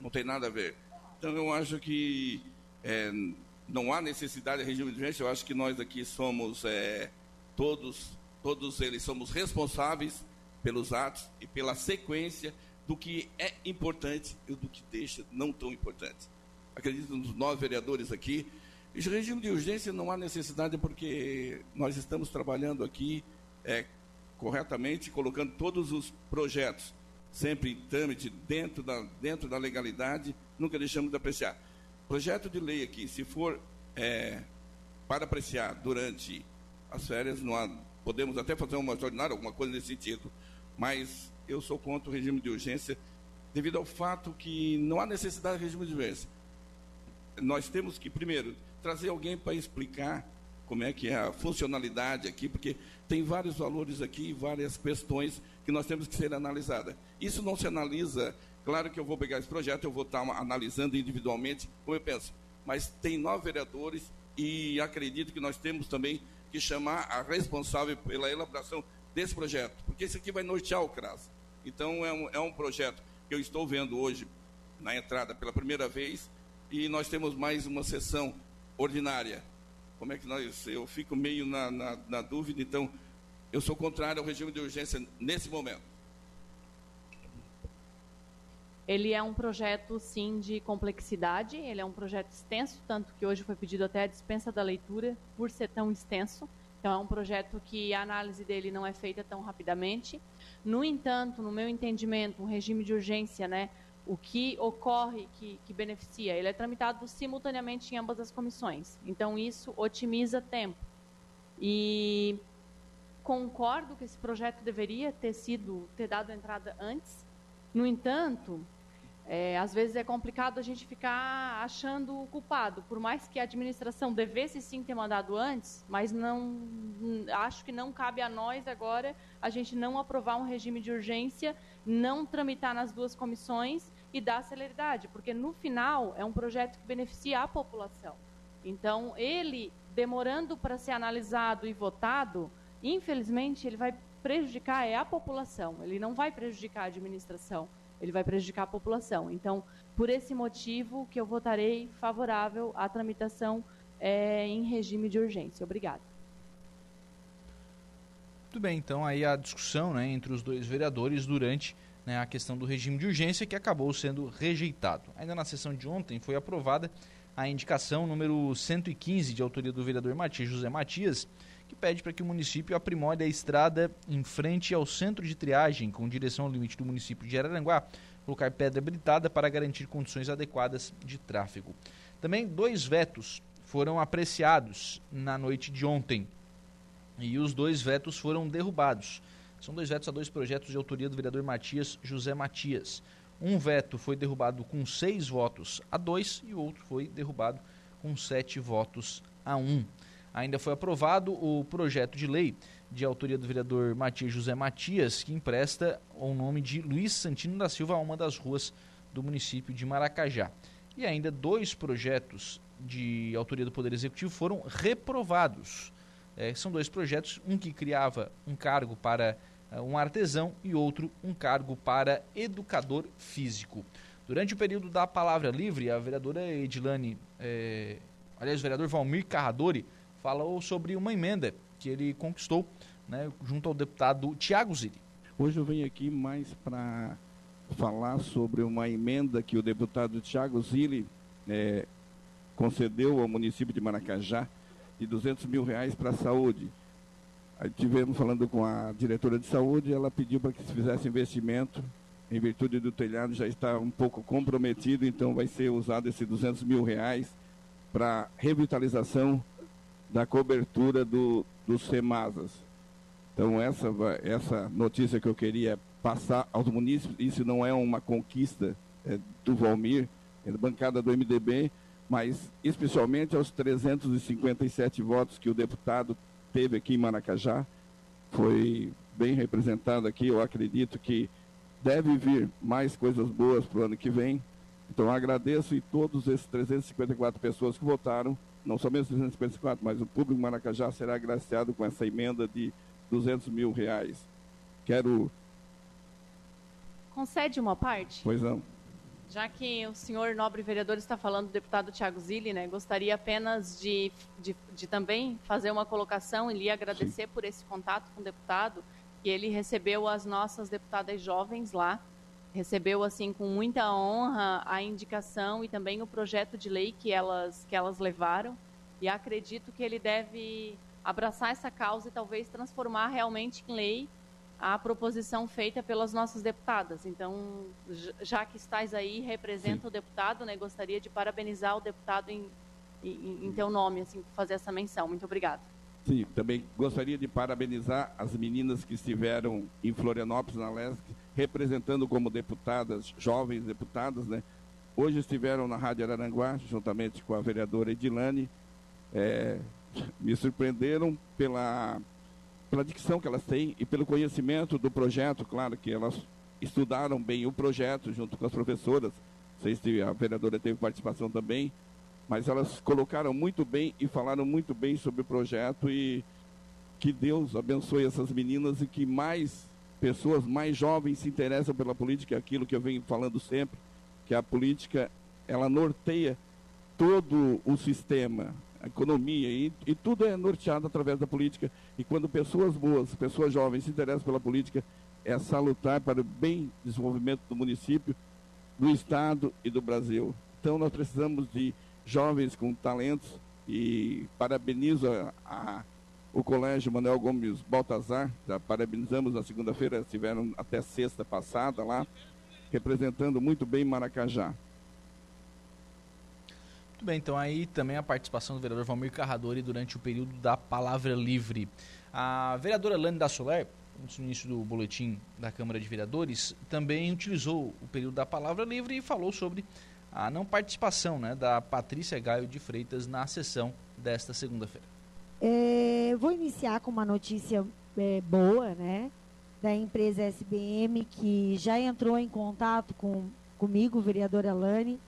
não tem nada a ver. Então eu acho que é, não há necessidade de regime de urgência. Eu acho que nós aqui somos é, todos, todos eles somos responsáveis pelos atos e pela sequência do que é importante e do que deixa não tão importante. Acredito nos nove vereadores aqui. E regime de urgência não há necessidade porque nós estamos trabalhando aqui é, corretamente, colocando todos os projetos sempre em trâmite dentro da, dentro da legalidade, nunca deixamos de apreciar. Projeto de lei aqui, se for é, para apreciar durante as férias, há, podemos até fazer uma extraordinária, alguma coisa nesse sentido, mas eu sou contra o regime de urgência devido ao fato que não há necessidade de regime de urgência. Nós temos que, primeiro, trazer alguém para explicar como é que é a funcionalidade aqui, porque tem vários valores aqui, várias questões que nós temos que ser analisadas. Isso não se analisa Claro que eu vou pegar esse projeto, eu vou estar analisando individualmente como eu penso. Mas tem nove vereadores e acredito que nós temos também que chamar a responsável pela elaboração desse projeto, porque esse aqui vai nortear o CRAS. Então, é um, é um projeto que eu estou vendo hoje na entrada pela primeira vez e nós temos mais uma sessão ordinária. Como é que nós. Eu fico meio na, na, na dúvida, então, eu sou contrário ao regime de urgência nesse momento. Ele é um projeto, sim, de complexidade, ele é um projeto extenso, tanto que hoje foi pedido até a dispensa da leitura por ser tão extenso. Então, é um projeto que a análise dele não é feita tão rapidamente. No entanto, no meu entendimento, um regime de urgência, né, o que ocorre que, que beneficia, ele é tramitado simultaneamente em ambas as comissões. Então, isso otimiza tempo. E concordo que esse projeto deveria ter sido, ter dado entrada antes. No entanto, é, às vezes é complicado a gente ficar achando o culpado, por mais que a administração devesse sim ter mandado antes, mas não acho que não cabe a nós agora a gente não aprovar um regime de urgência, não tramitar nas duas comissões e dar celeridade, porque no final é um projeto que beneficia a população. Então, ele demorando para ser analisado e votado, infelizmente ele vai prejudicar é a população, ele não vai prejudicar a administração ele vai prejudicar a população. Então, por esse motivo que eu votarei favorável à tramitação é, em regime de urgência. Obrigada. Muito bem, então aí a discussão né, entre os dois vereadores durante né, a questão do regime de urgência que acabou sendo rejeitado. Ainda na sessão de ontem foi aprovada a indicação número 115 de autoria do vereador Matias José Matias, que pede para que o município aprimore a estrada em frente ao centro de triagem, com direção ao limite do município de Araranguá, colocar pedra habilitada para garantir condições adequadas de tráfego. Também dois vetos foram apreciados na noite de ontem e os dois vetos foram derrubados. São dois vetos a dois projetos de autoria do vereador Matias José Matias. Um veto foi derrubado com seis votos a dois e o outro foi derrubado com sete votos a um. Ainda foi aprovado o projeto de lei de autoria do vereador Matias José Matias, que empresta o nome de Luiz Santino da Silva a uma das ruas do município de Maracajá. E ainda dois projetos de autoria do Poder Executivo foram reprovados. É, são dois projetos, um que criava um cargo para uh, um artesão e outro um cargo para educador físico. Durante o período da palavra livre, a vereadora Edilane, é, aliás, o vereador Valmir Carradori falou sobre uma emenda que ele conquistou né, junto ao deputado Tiago Zilli. Hoje eu venho aqui mais para falar sobre uma emenda que o deputado Tiago Zilli é, concedeu ao município de Maracajá de 200 mil reais para a saúde. Tivemos falando com a diretora de saúde, ela pediu para que se fizesse investimento, em virtude do telhado já está um pouco comprometido, então vai ser usado esses 200 mil reais para revitalização da cobertura do, dos SEMASAS. Então essa, essa notícia que eu queria passar aos munícipes, isso não é uma conquista é, do Valmir, é da bancada do MDB, mas especialmente aos 357 votos que o deputado teve aqui em Maracajá, foi bem representado aqui, eu acredito que deve vir mais coisas boas para o ano que vem, então agradeço e todos esses 354 pessoas que votaram, não somente os 354, mas o público Maracajá será agraciado com essa emenda de 200 mil reais. Quero. Concede uma parte? Pois não. Já que o senhor nobre vereador está falando do deputado Tiago Zilli, né, gostaria apenas de, de, de, também fazer uma colocação e lhe agradecer Sim. por esse contato com o deputado, que ele recebeu as nossas deputadas jovens lá recebeu assim com muita honra a indicação e também o projeto de lei que elas que elas levaram e acredito que ele deve abraçar essa causa e talvez transformar realmente em lei a proposição feita pelas nossas deputadas. Então, já que estás aí, representa Sim. o deputado, né? Gostaria de parabenizar o deputado em, em, em teu nome, assim, por fazer essa menção. Muito obrigada. Sim, também gostaria de parabenizar as meninas que estiveram em Florianópolis, na LESC, representando como deputadas, jovens deputadas, né? Hoje estiveram na Rádio Araranguá, juntamente com a vereadora Edilane. É, me surpreenderam pela, pela dicção que elas têm e pelo conhecimento do projeto, claro que elas estudaram bem o projeto junto com as professoras. Sei se a vereadora teve participação também, mas elas colocaram muito bem e falaram muito bem sobre o projeto e que Deus abençoe essas meninas e que mais pessoas mais jovens se interessam pela política, é aquilo que eu venho falando sempre, que a política ela norteia todo o sistema, a economia e, e tudo é norteado através da política. E quando pessoas boas, pessoas jovens se interessam pela política, é salutar para o bem desenvolvimento do município, do estado e do Brasil. Então nós precisamos de jovens com talentos e parabenizo a, a, o Colégio Manuel Gomes Baltazar, já parabenizamos na segunda-feira, estiveram até sexta passada lá, representando muito bem Maracajá. Muito bem, então aí também a participação do vereador Valmir Carradori durante o período da palavra livre. A vereadora Lani da Soler, no início do boletim da Câmara de Vereadores, também utilizou o período da palavra livre e falou sobre a não participação né, da Patrícia Gaio de Freitas na sessão desta segunda-feira. É, vou iniciar com uma notícia é, boa, né? Da empresa SBM, que já entrou em contato com, comigo, vereadora Alane,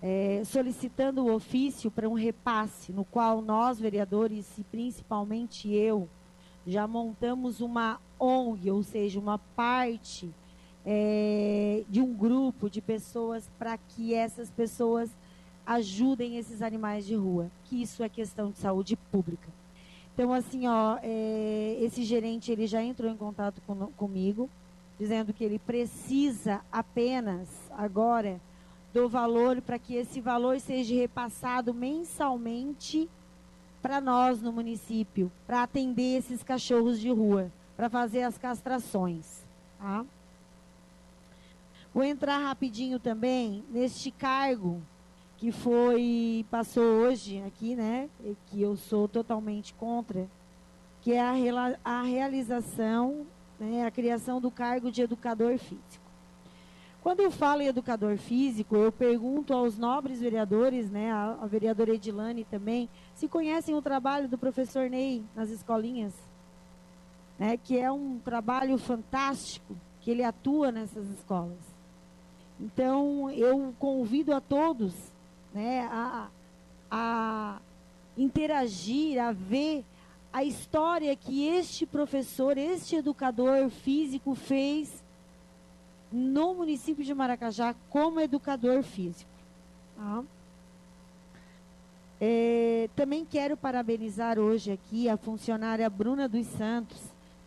é, solicitando o ofício para um repasse, no qual nós, vereadores, e principalmente eu, já montamos uma ONG, ou seja, uma parte é, de um grupo de pessoas para que essas pessoas ajudem esses animais de rua, que isso é questão de saúde pública. Então, assim, ó, é, esse gerente ele já entrou em contato com, comigo, dizendo que ele precisa apenas agora do valor para que esse valor seja repassado mensalmente para nós no município, para atender esses cachorros de rua, para fazer as castrações. Tá? Vou entrar rapidinho também neste cargo que foi passou hoje aqui, né? Que eu sou totalmente contra, que é a, a realização, né, a criação do cargo de educador físico. Quando eu falo em educador físico, eu pergunto aos nobres vereadores, né, a, a vereadora Edilane também, se conhecem o trabalho do professor Ney nas escolinhas, né, que é um trabalho fantástico que ele atua nessas escolas. Então, eu convido a todos né, a, a interagir, a ver a história que este professor, este educador físico fez no município de Maracajá como educador físico. Tá? É, também quero parabenizar hoje aqui a funcionária Bruna dos Santos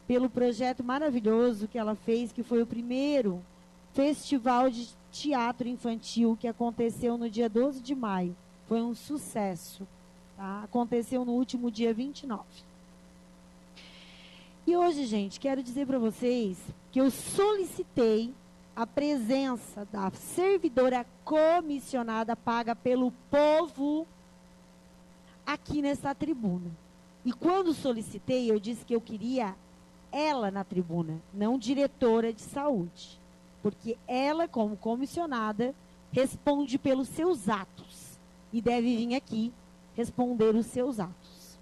pelo projeto maravilhoso que ela fez, que foi o primeiro festival de teatro infantil que aconteceu no dia 12 de maio. Foi um sucesso. Tá? Aconteceu no último dia 29. E hoje, gente, quero dizer para vocês que eu solicitei a presença da servidora comissionada paga pelo povo aqui nessa tribuna. E quando solicitei, eu disse que eu queria ela na tribuna, não diretora de saúde. Porque ela, como comissionada, responde pelos seus atos e deve vir aqui responder os seus atos.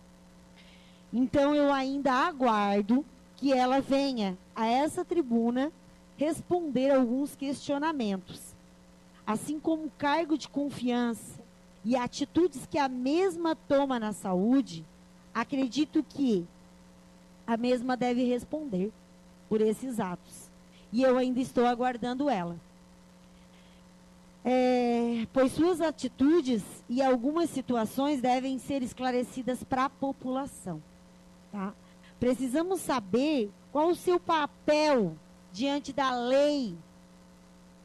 Então eu ainda aguardo que ela venha a essa tribuna responder alguns questionamentos. Assim como o cargo de confiança e atitudes que a mesma toma na saúde, acredito que a mesma deve responder por esses atos. E eu ainda estou aguardando ela. É, pois suas atitudes e algumas situações devem ser esclarecidas para a população. Tá? Precisamos saber qual o seu papel diante da lei,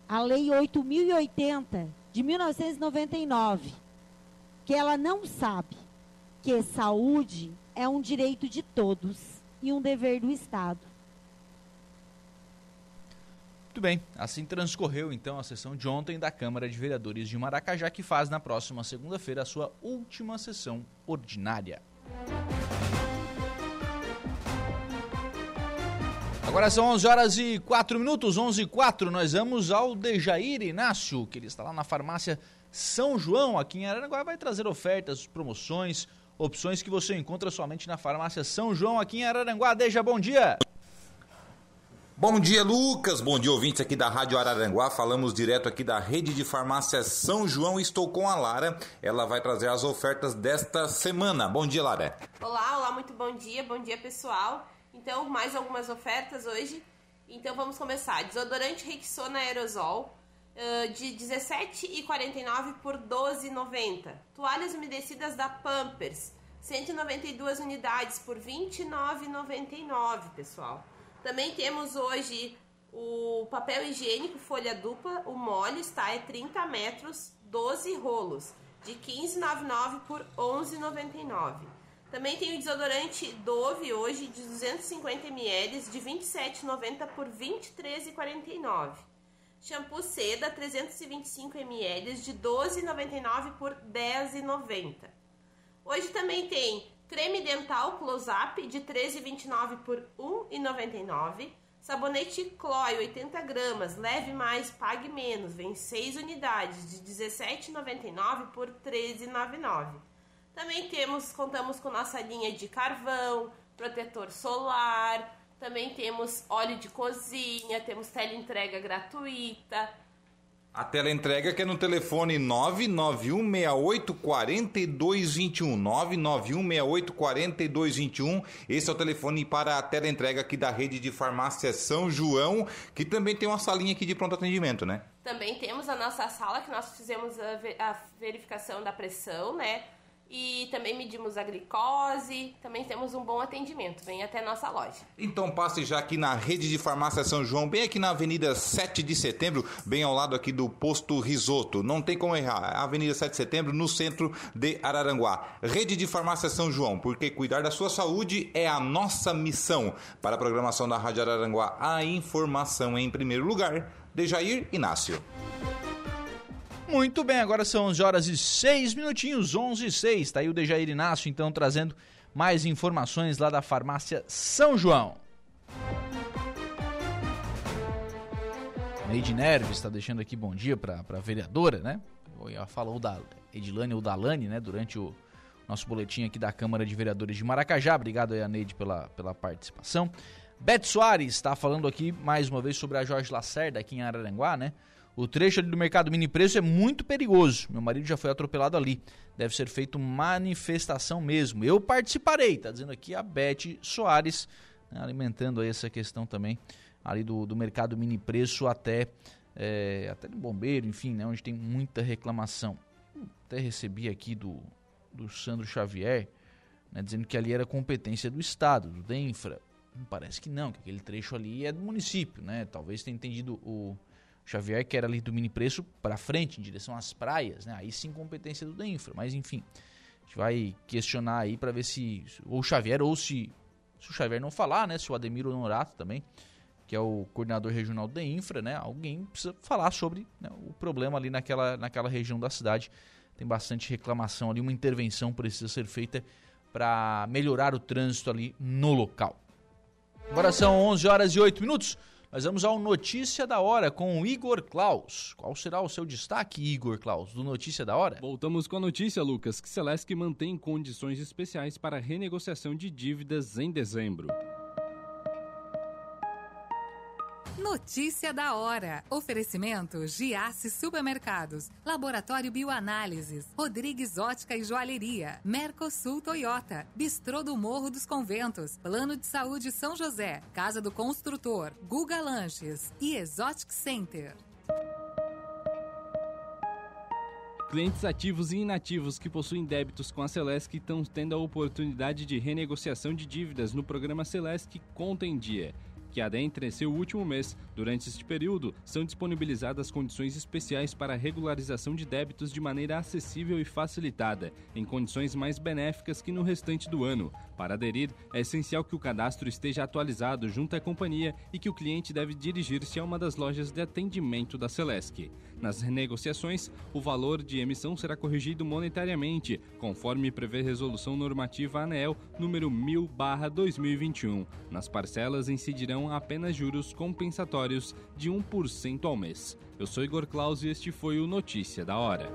a Lei 8080 de 1999, que ela não sabe que saúde é um direito de todos e um dever do Estado. Muito bem, assim transcorreu então a sessão de ontem da Câmara de Vereadores de Maracajá, que faz na próxima segunda-feira a sua última sessão ordinária. Agora são 11 horas e 4 minutos, 11 e 4. Nós vamos ao Dejair Inácio, que ele está lá na farmácia São João, aqui em Aranaguá. Vai trazer ofertas, promoções, opções que você encontra somente na farmácia São João, aqui em Araranguá. Deja, bom dia! Bom dia, Lucas. Bom dia, ouvintes aqui da Rádio Araranguá. Falamos direto aqui da rede de farmácia São João. Estou com a Lara. Ela vai trazer as ofertas desta semana. Bom dia, Lara. Olá, olá, muito bom dia. Bom dia, pessoal. Então, mais algumas ofertas hoje. Então, vamos começar. Desodorante Rexona Aerosol uh, de R$17,49 por R$12,90. Toalhas umedecidas da Pampers, 192 unidades por R$29,99, pessoal. Também temos hoje o papel higiênico folha dupla, o mole está é 30 metros, 12 rolos, de R$15,99 por R$11,99. Também tem o desodorante Dove hoje de 250 ml de 27,90 por 23,49. Shampoo Seda 325 ml de 12,99 por 10,90. Hoje também tem creme dental Close Up de 13,29 por 1,99. Sabonete Chloe 80 gramas, leve mais, pague menos, vem 6 unidades de 17,99 por 13,99. Também temos, contamos com nossa linha de carvão, protetor solar, também temos óleo de cozinha, temos teleentrega gratuita. A teleentrega que é no telefone 991684221, 991684221. Esse é o telefone para a teleentrega aqui da rede de farmácia São João, que também tem uma salinha aqui de pronto atendimento, né? Também temos a nossa sala que nós fizemos a verificação da pressão, né? E também medimos a glicose, também temos um bom atendimento. Vem até nossa loja. Então passe já aqui na rede de farmácia São João, bem aqui na Avenida 7 de Setembro, bem ao lado aqui do posto Risoto. Não tem como errar. Avenida 7 de Setembro, no centro de Araranguá. Rede de farmácia São João, porque cuidar da sua saúde é a nossa missão. Para a programação da Rádio Araranguá, a informação em primeiro lugar. Dejair Inácio. Muito bem, agora são 11 horas e 6 minutinhos, 11 e 6. Tá aí o Dejair Inácio, então, trazendo mais informações lá da farmácia São João. Neide Nerves está deixando aqui bom dia para a vereadora, né? Ela falou da Edilane ou da Lani, né? Durante o nosso boletim aqui da Câmara de Vereadores de Maracajá. Obrigado aí a Neide pela, pela participação. Beto Soares está falando aqui mais uma vez sobre a Jorge Lacerda aqui em Araranguá, né? O trecho do mercado mini preço é muito perigoso. Meu marido já foi atropelado ali. Deve ser feito manifestação mesmo. Eu participarei, tá dizendo aqui a Beth Soares, né, alimentando aí essa questão também ali do, do mercado mini preço até é, até do bombeiro, enfim, né, onde tem muita reclamação. Até recebi aqui do do Sandro Xavier, né, dizendo que ali era competência do Estado, do DENFRA. Parece que não, que aquele trecho ali é do município, né? Talvez tenha entendido o Xavier que era ali do mini preço para frente, em direção às praias, né? Aí sim competência do DENFRA, mas enfim. A gente vai questionar aí para ver se ou o Xavier ou se, se o Xavier não falar, né? Se o Ademir Honorato também, que é o coordenador regional da Infra, né? Alguém precisa falar sobre né, o problema ali naquela, naquela região da cidade. Tem bastante reclamação ali, uma intervenção precisa ser feita para melhorar o trânsito ali no local. Agora são 11 horas e 8 minutos. Nós vamos ao Notícia da Hora com o Igor Klaus. Qual será o seu destaque, Igor Klaus, do Notícia da Hora? Voltamos com a notícia, Lucas, que Celesc mantém condições especiais para renegociação de dívidas em dezembro. Notícia da hora. Oferecimento Giasse Supermercados, Laboratório Bioanálises, Rodrigues Ótica e Joalheria, Mercosul Toyota, Bistrô do Morro dos Conventos, Plano de Saúde São José, Casa do Construtor, Guga Lanches. E Exotic Center. Clientes ativos e inativos que possuem débitos com a Celesc estão tendo a oportunidade de renegociação de dívidas no programa Celesc Conta em Dia que adentra seu último mês. Durante este período, são disponibilizadas condições especiais para regularização de débitos de maneira acessível e facilitada, em condições mais benéficas que no restante do ano. Para aderir, é essencial que o cadastro esteja atualizado junto à companhia e que o cliente deve dirigir-se a uma das lojas de atendimento da Celesc. Nas renegociações, o valor de emissão será corrigido monetariamente, conforme prevê resolução normativa ANEEL número 1000/2021. Nas parcelas incidirão apenas juros compensatórios de 1% ao mês. Eu sou Igor Claus e este foi o Notícia da Hora.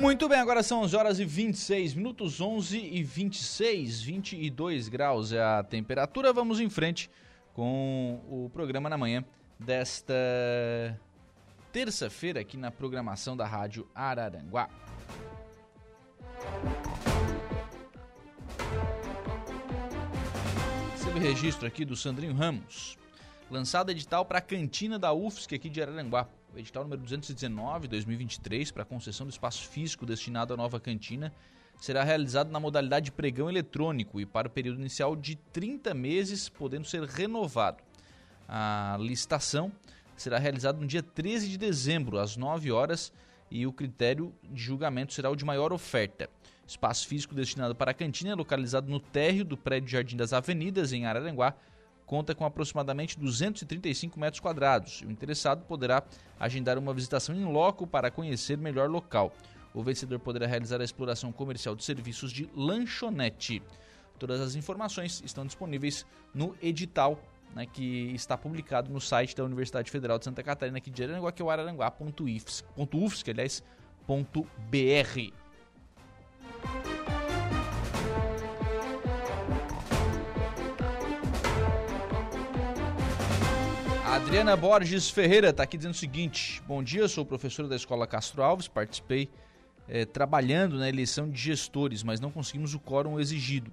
Muito bem, agora são 11 horas e 26 minutos, 11 e 26, 22 graus é a temperatura. Vamos em frente com o programa na manhã desta terça-feira aqui na programação da Rádio Araranguá. Recebe registro aqui do Sandrinho Ramos. Lançado edital para a cantina da UFSC aqui de Araranguá o edital número 219-2023 para concessão do espaço físico destinado à nova cantina será realizado na modalidade pregão eletrônico e para o período inicial de 30 meses, podendo ser renovado. A licitação será realizada no dia 13 de dezembro, às 9 horas, e o critério de julgamento será o de maior oferta. Espaço físico destinado para a cantina é localizado no térreo do prédio Jardim das Avenidas, em Araranguá, conta com aproximadamente 235 metros quadrados. O interessado poderá agendar uma visitação em loco para conhecer melhor local. O vencedor poderá realizar a exploração comercial de serviços de lanchonete. Todas as informações estão disponíveis no edital né, que está publicado no site da Universidade Federal de Santa Catarina, aqui de Araranguá, que é o araranguá.ufsc. Adriana Borges Ferreira está aqui dizendo o seguinte: Bom dia, sou professora da Escola Castro Alves, participei é, trabalhando na eleição de gestores, mas não conseguimos o quórum exigido.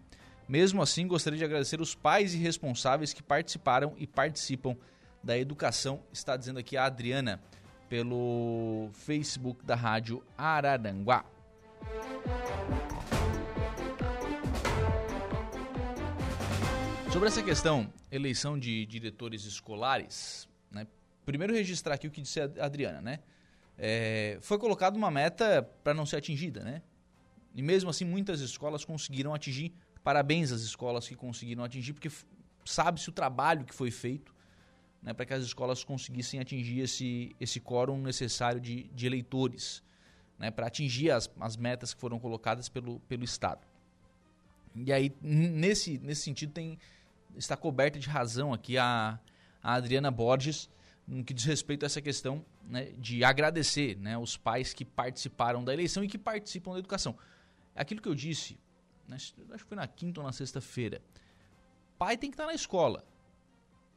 Mesmo assim, gostaria de agradecer os pais e responsáveis que participaram e participam da educação, está dizendo aqui a Adriana, pelo Facebook da Rádio Araranguá. Sobre essa questão, eleição de diretores escolares, né? primeiro registrar aqui o que disse a Adriana, né? É, foi colocada uma meta para não ser atingida, né? E mesmo assim, muitas escolas conseguiram atingir. Parabéns às escolas que conseguiram atingir, porque sabe-se o trabalho que foi feito né, para que as escolas conseguissem atingir esse, esse quórum necessário de, de eleitores, né, para atingir as, as metas que foram colocadas pelo, pelo Estado. E aí, nesse, nesse sentido, tem, está coberta de razão aqui a, a Adriana Borges no que diz respeito a essa questão né, de agradecer né, os pais que participaram da eleição e que participam da educação. Aquilo que eu disse, né, acho que foi na quinta ou na sexta-feira, pai tem que estar na escola.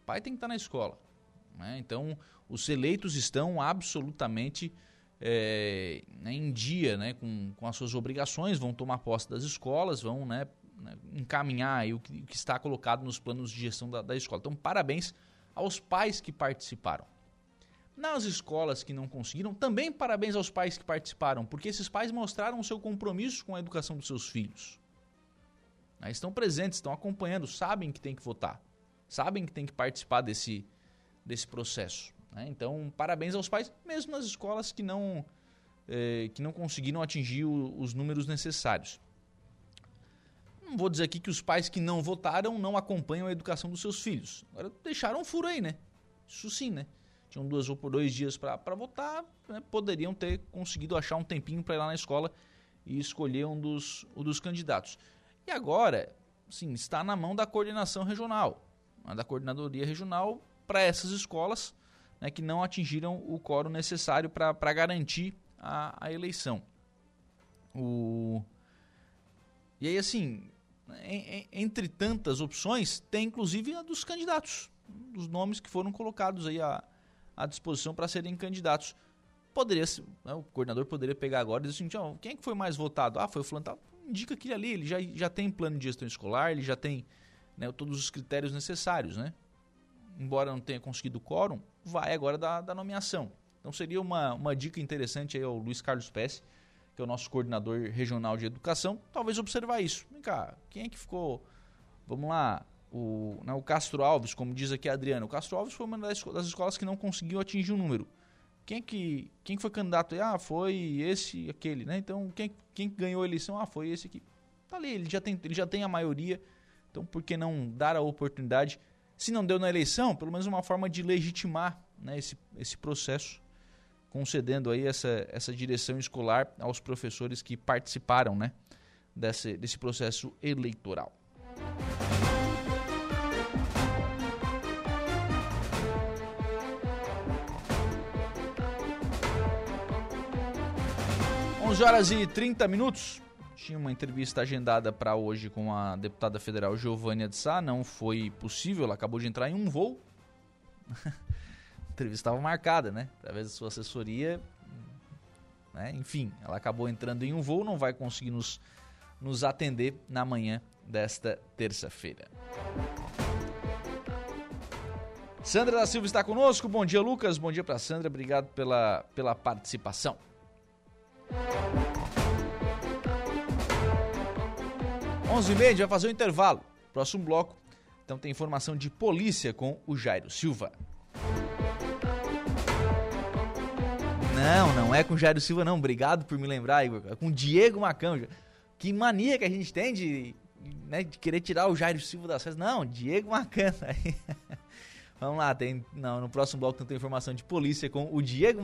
Pai tem que estar na escola. Né? Então, os eleitos estão absolutamente é, em dia né, com, com as suas obrigações, vão tomar posse das escolas, vão né, né encaminhar o que, o, que, está colocado nos planos de gestão da, da escola. Então, parabéns aos pais que participaram. Nas escolas que não conseguiram, também parabéns aos pais que participaram, porque esses pais mostraram o seu compromisso com a educação dos seus filhos. Né, estão presentes, estão acompanhando, sabem que tem que votar, sabem que tem que participar desse, desse processo. Né? Então, parabéns aos pais, mesmo nas escolas que não, eh, que não conseguiram atingir o, os números necessários. Não vou dizer aqui que os pais que não votaram não acompanham a educação dos seus filhos. Agora deixaram um furo aí, né? Isso sim, né? Tinham duas ou dois dias para votar, né? poderiam ter conseguido achar um tempinho para ir lá na escola e escolher um dos, um dos candidatos. E agora, sim, está na mão da coordenação regional, da coordenadoria regional para essas escolas né, que não atingiram o quórum necessário para garantir a, a eleição. O... E aí, assim, entre tantas opções, tem inclusive a dos candidatos, dos nomes que foram colocados aí à, à disposição para serem candidatos. Poderia, né, o coordenador poderia pegar agora e dizer assim, quem é que foi mais votado? Ah, foi o fulano tal. Indica aquele ali, ele já, já tem plano de gestão escolar, ele já tem né, todos os critérios necessários, né? Embora não tenha conseguido o quórum, vai agora da, da nomeação. Então seria uma, uma dica interessante aí ao Luiz Carlos Pesce, que é o nosso coordenador regional de educação, talvez observar isso. Vem cá, quem é que ficou. Vamos lá, o, né, o Castro Alves, como diz aqui a Adriana. O Castro Alves foi uma das, das escolas que não conseguiu atingir o um número. Quem é que, quem foi candidato? Ah, foi esse, aquele, né? Então, quem, quem ganhou a eleição? Ah, foi esse aqui. Tá ali, ele já tem, ele já tem a maioria. Então, por que não dar a oportunidade? Se não deu na eleição, pelo menos uma forma de legitimar né, esse, esse processo concedendo aí essa, essa direção escolar aos professores que participaram né, desse, desse processo eleitoral. Onze horas e 30 minutos. Tinha uma entrevista agendada para hoje com a deputada federal Giovânia de Sá. Não foi possível, ela acabou de entrar em um voo. entrevista estava marcada, né? Através da sua assessoria. Né? Enfim, ela acabou entrando em um voo, não vai conseguir nos, nos atender na manhã desta terça-feira. Sandra da Silva está conosco. Bom dia, Lucas. Bom dia para Sandra. Obrigado pela, pela participação. Onze e meia, vai fazer o um intervalo. Próximo bloco. Então tem informação de polícia com o Jairo Silva. Não, não é com Jairo Silva, não. Obrigado por me lembrar, Igor. É com Diego Macão. Que mania que a gente tem de, né, de querer tirar o Jairo Silva das festas. Não, Diego Macan. Vamos lá, tem, não, no próximo bloco tem informação de polícia com o Diego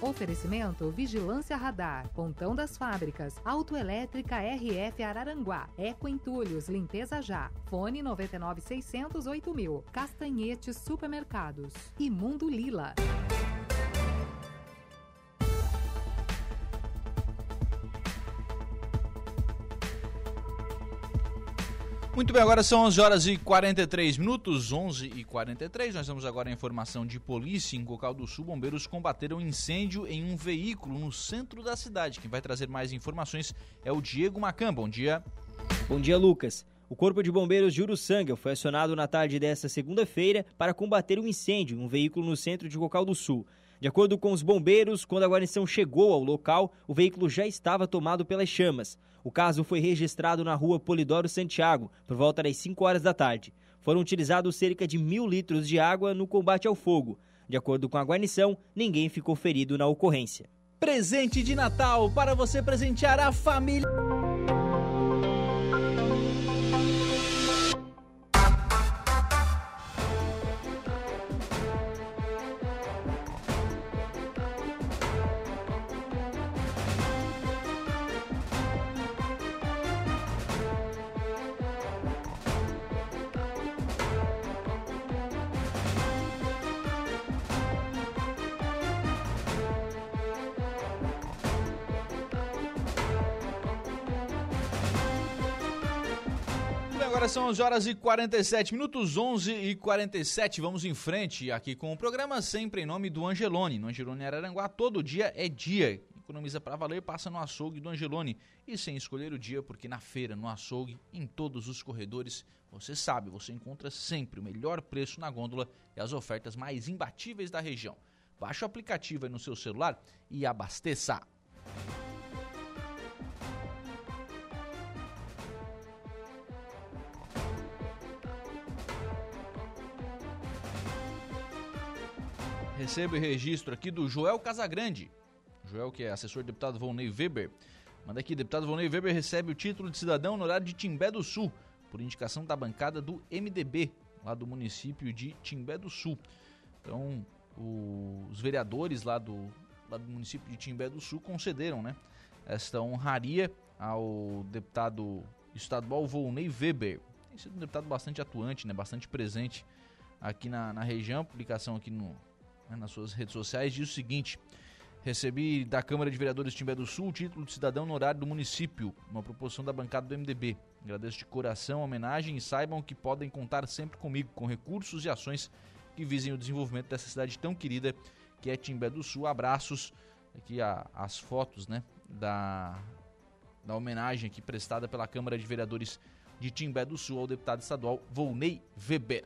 Oferecimento Vigilância Radar, Pontão das Fábricas, Autoelétrica RF Araranguá, Eco Entulhos, Limpeza Já, Fone 99608 mil, Castanhetes Supermercados. E Mundo Lila. Muito bem, agora são 11 horas e 43 minutos, 11 e 43. Nós temos agora a informação de polícia em Cocal do Sul. Bombeiros combateram incêndio em um veículo no centro da cidade. Quem vai trazer mais informações é o Diego Macan. Bom dia. Bom dia, Lucas. O Corpo de Bombeiros de Uruçanga foi acionado na tarde desta segunda-feira para combater um incêndio em um veículo no centro de Cocal do Sul. De acordo com os bombeiros, quando a guarnição chegou ao local, o veículo já estava tomado pelas chamas. O caso foi registrado na rua Polidoro Santiago, por volta das 5 horas da tarde. Foram utilizados cerca de mil litros de água no combate ao fogo. De acordo com a guarnição, ninguém ficou ferido na ocorrência. Presente de Natal para você presentear a família. São 11 horas e 47 minutos, 11 e 47. Vamos em frente aqui com o programa, sempre em nome do Angelone. No Angelone Araranguá, todo dia é dia. Economiza para valer, passa no açougue do Angelone. E sem escolher o dia, porque na feira, no açougue, em todos os corredores, você sabe, você encontra sempre o melhor preço na gôndola e as ofertas mais imbatíveis da região. Baixe o aplicativo aí no seu celular e abasteça. Recebo e registro aqui do Joel Casagrande. Joel, que é assessor do deputado Volney Weber. Manda aqui, deputado Volney Weber recebe o título de cidadão no horário de Timbé do Sul, por indicação da bancada do MDB, lá do município de Timbé do Sul. Então, o, os vereadores lá do, lá do município de Timbé do Sul concederam né, esta honraria ao deputado estadual Volney Weber. Tem sido um deputado bastante atuante, né, bastante presente aqui na, na região. Publicação aqui no, né, nas suas redes sociais diz o seguinte. Recebi da Câmara de Vereadores de Timbé do Sul o título de cidadão no horário do município, uma proposição da bancada do MDB. Agradeço de coração a homenagem e saibam que podem contar sempre comigo com recursos e ações que visem o desenvolvimento dessa cidade tão querida que é Timbé do Sul. Abraços, aqui a, as fotos né, da, da homenagem aqui prestada pela Câmara de Vereadores de Timbé do Sul ao deputado estadual Volney Weber.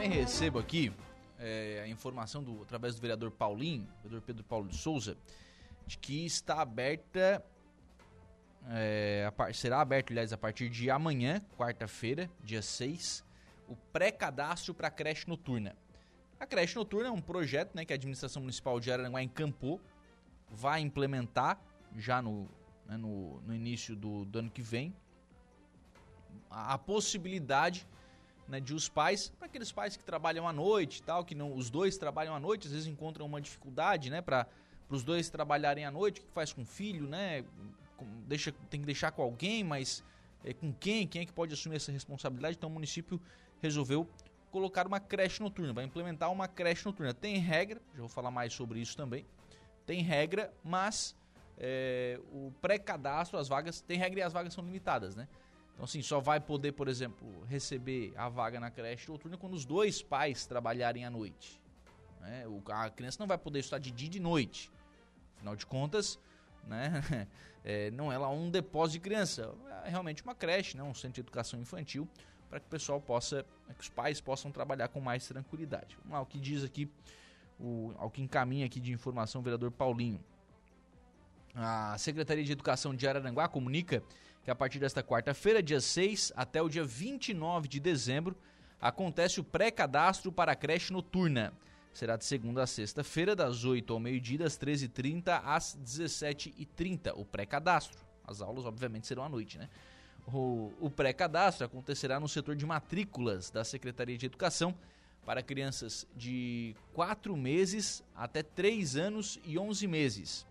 Também recebo aqui é, a informação do, através do vereador Paulinho, vereador Pedro Paulo de Souza, de que está aberta é, a, será aberto, aliás, a partir de amanhã, quarta-feira, dia 6, o pré-cadastro para a creche noturna. A creche noturna é um projeto né, que a administração municipal de Araranguá encampou, vai implementar já no, né, no, no, início do, do, ano que vem a, a possibilidade né, de os pais, para aqueles pais que trabalham à noite tal, que não, os dois trabalham à noite, às vezes encontram uma dificuldade né, para os dois trabalharem à noite, o que faz com o filho, né? deixa, tem que deixar com alguém, mas é, com quem? Quem é que pode assumir essa responsabilidade? Então o município resolveu colocar uma creche noturna, vai implementar uma creche noturna. Tem regra, já vou falar mais sobre isso também. Tem regra, mas é, o pré-cadastro, as vagas, tem regra e as vagas são limitadas, né? Então, assim, só vai poder, por exemplo, receber a vaga na creche noturna quando os dois pais trabalharem à noite. Né? A criança não vai poder estudar de dia e de noite. Afinal de contas, né? É, não é lá um depósito de criança, é realmente uma creche, né? um centro de educação infantil, para que o pessoal possa, que os pais possam trabalhar com mais tranquilidade. Vamos lá, o que diz aqui, o, ao que encaminha aqui de informação o vereador Paulinho. A Secretaria de Educação de Araranguá comunica que a partir desta quarta-feira, dia 6 até o dia 29 de dezembro, acontece o pré-cadastro para a creche noturna será de segunda a sexta-feira, das 8 ao meio-dia, das 13h30 às 17h30, o pré-cadastro. As aulas, obviamente, serão à noite, né? O, o pré-cadastro acontecerá no setor de matrículas da Secretaria de Educação para crianças de 4 meses até 3 anos e 11 meses.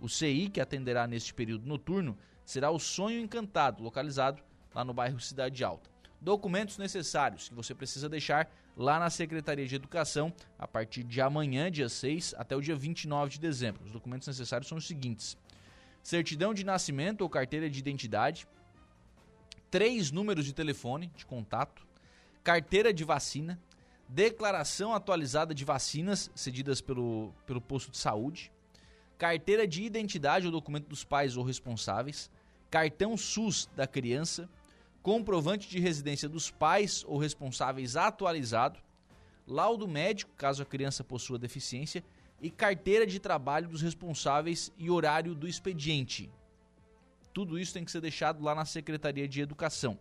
O CI, que atenderá neste período noturno, será o Sonho Encantado, localizado lá no bairro Cidade Alta. Documentos necessários que você precisa deixar lá na Secretaria de Educação a partir de amanhã, dia 6, até o dia 29 de dezembro. Os documentos necessários são os seguintes: certidão de nascimento ou carteira de identidade, três números de telefone de contato, carteira de vacina, declaração atualizada de vacinas cedidas pelo, pelo posto de saúde, carteira de identidade ou documento dos pais ou responsáveis, cartão SUS da criança, comprovante de residência dos pais ou responsáveis atualizado, laudo médico, caso a criança possua deficiência, e carteira de trabalho dos responsáveis e horário do expediente. Tudo isso tem que ser deixado lá na Secretaria de Educação.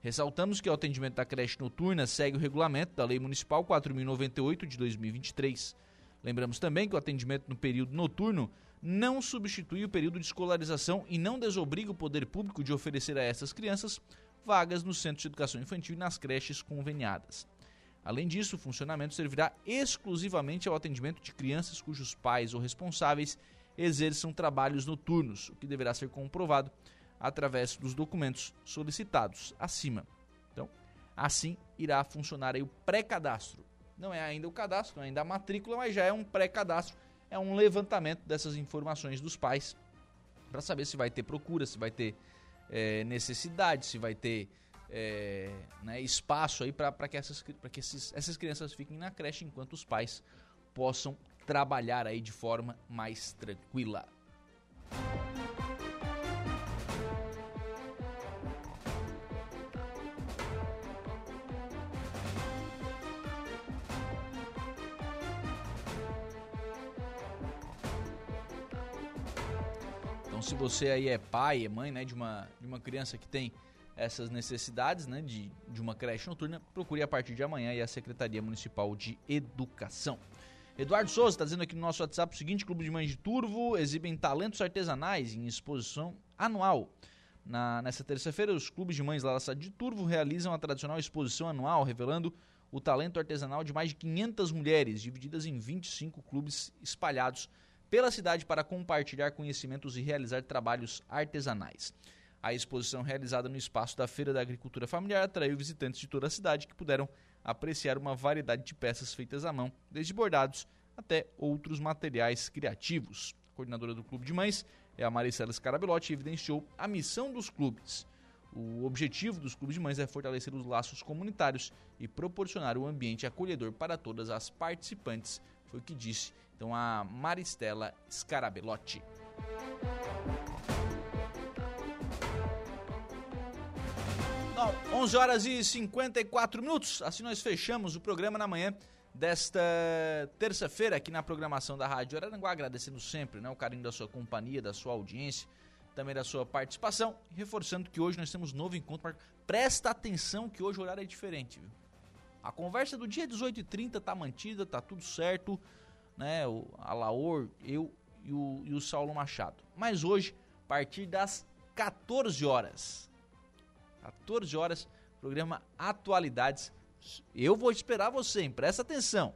Ressaltamos que o atendimento da creche noturna segue o regulamento da Lei Municipal 4098 de 2023. Lembramos também que o atendimento no período noturno não substitui o período de escolarização e não desobriga o poder público de oferecer a essas crianças vagas nos centros de educação infantil e nas creches conveniadas. Além disso, o funcionamento servirá exclusivamente ao atendimento de crianças cujos pais ou responsáveis exerçam trabalhos noturnos, o que deverá ser comprovado através dos documentos solicitados acima. Então, assim irá funcionar o pré-cadastro. Não é ainda o cadastro, não é ainda a matrícula, mas já é um pré-cadastro, é um levantamento dessas informações dos pais para saber se vai ter procura, se vai ter é, necessidade, se vai ter é, né, espaço aí para que, essas, que esses, essas crianças fiquem na creche enquanto os pais possam trabalhar aí de forma mais tranquila. Então, se você aí é pai, é mãe, né, de uma, de uma criança que tem essas necessidades, né, de, de uma creche noturna, procure a partir de amanhã e a Secretaria Municipal de Educação. Eduardo Souza está dizendo aqui no nosso WhatsApp o seguinte: Clube de Mães de Turvo exibem talentos artesanais em exposição anual. Na, nessa terça-feira, os clubes de mães lá da cidade de Turvo realizam a tradicional exposição anual, revelando o talento artesanal de mais de 500 mulheres, divididas em 25 clubes espalhados pela cidade para compartilhar conhecimentos e realizar trabalhos artesanais. A exposição realizada no espaço da Feira da Agricultura Familiar atraiu visitantes de toda a cidade que puderam apreciar uma variedade de peças feitas à mão, desde bordados até outros materiais criativos. A coordenadora do Clube de Mães é a Maricela Scarabelotti e evidenciou a missão dos clubes. O objetivo dos clubes de mães é fortalecer os laços comunitários e proporcionar um ambiente acolhedor para todas as participantes, foi o que disse então a Maristela Scarabelotti. Não, 11 horas e 54 minutos. Assim nós fechamos o programa na manhã desta terça-feira aqui na programação da Rádio Araranguá, agradecendo sempre né, o carinho da sua companhia, da sua audiência, também da sua participação, reforçando que hoje nós temos novo encontro. Presta atenção que hoje o horário é diferente, viu? A conversa do dia 18h30 tá mantida, tá tudo certo, né? O, a Laor, eu e o, e o Saulo Machado. Mas hoje, a partir das 14 horas, 14 horas, programa Atualidades. Eu vou esperar você, hein? presta atenção.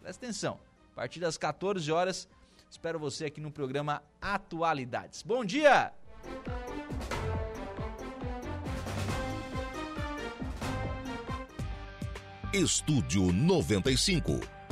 Presta atenção. A partir das 14 horas, espero você aqui no programa Atualidades. Bom dia! Estúdio 95,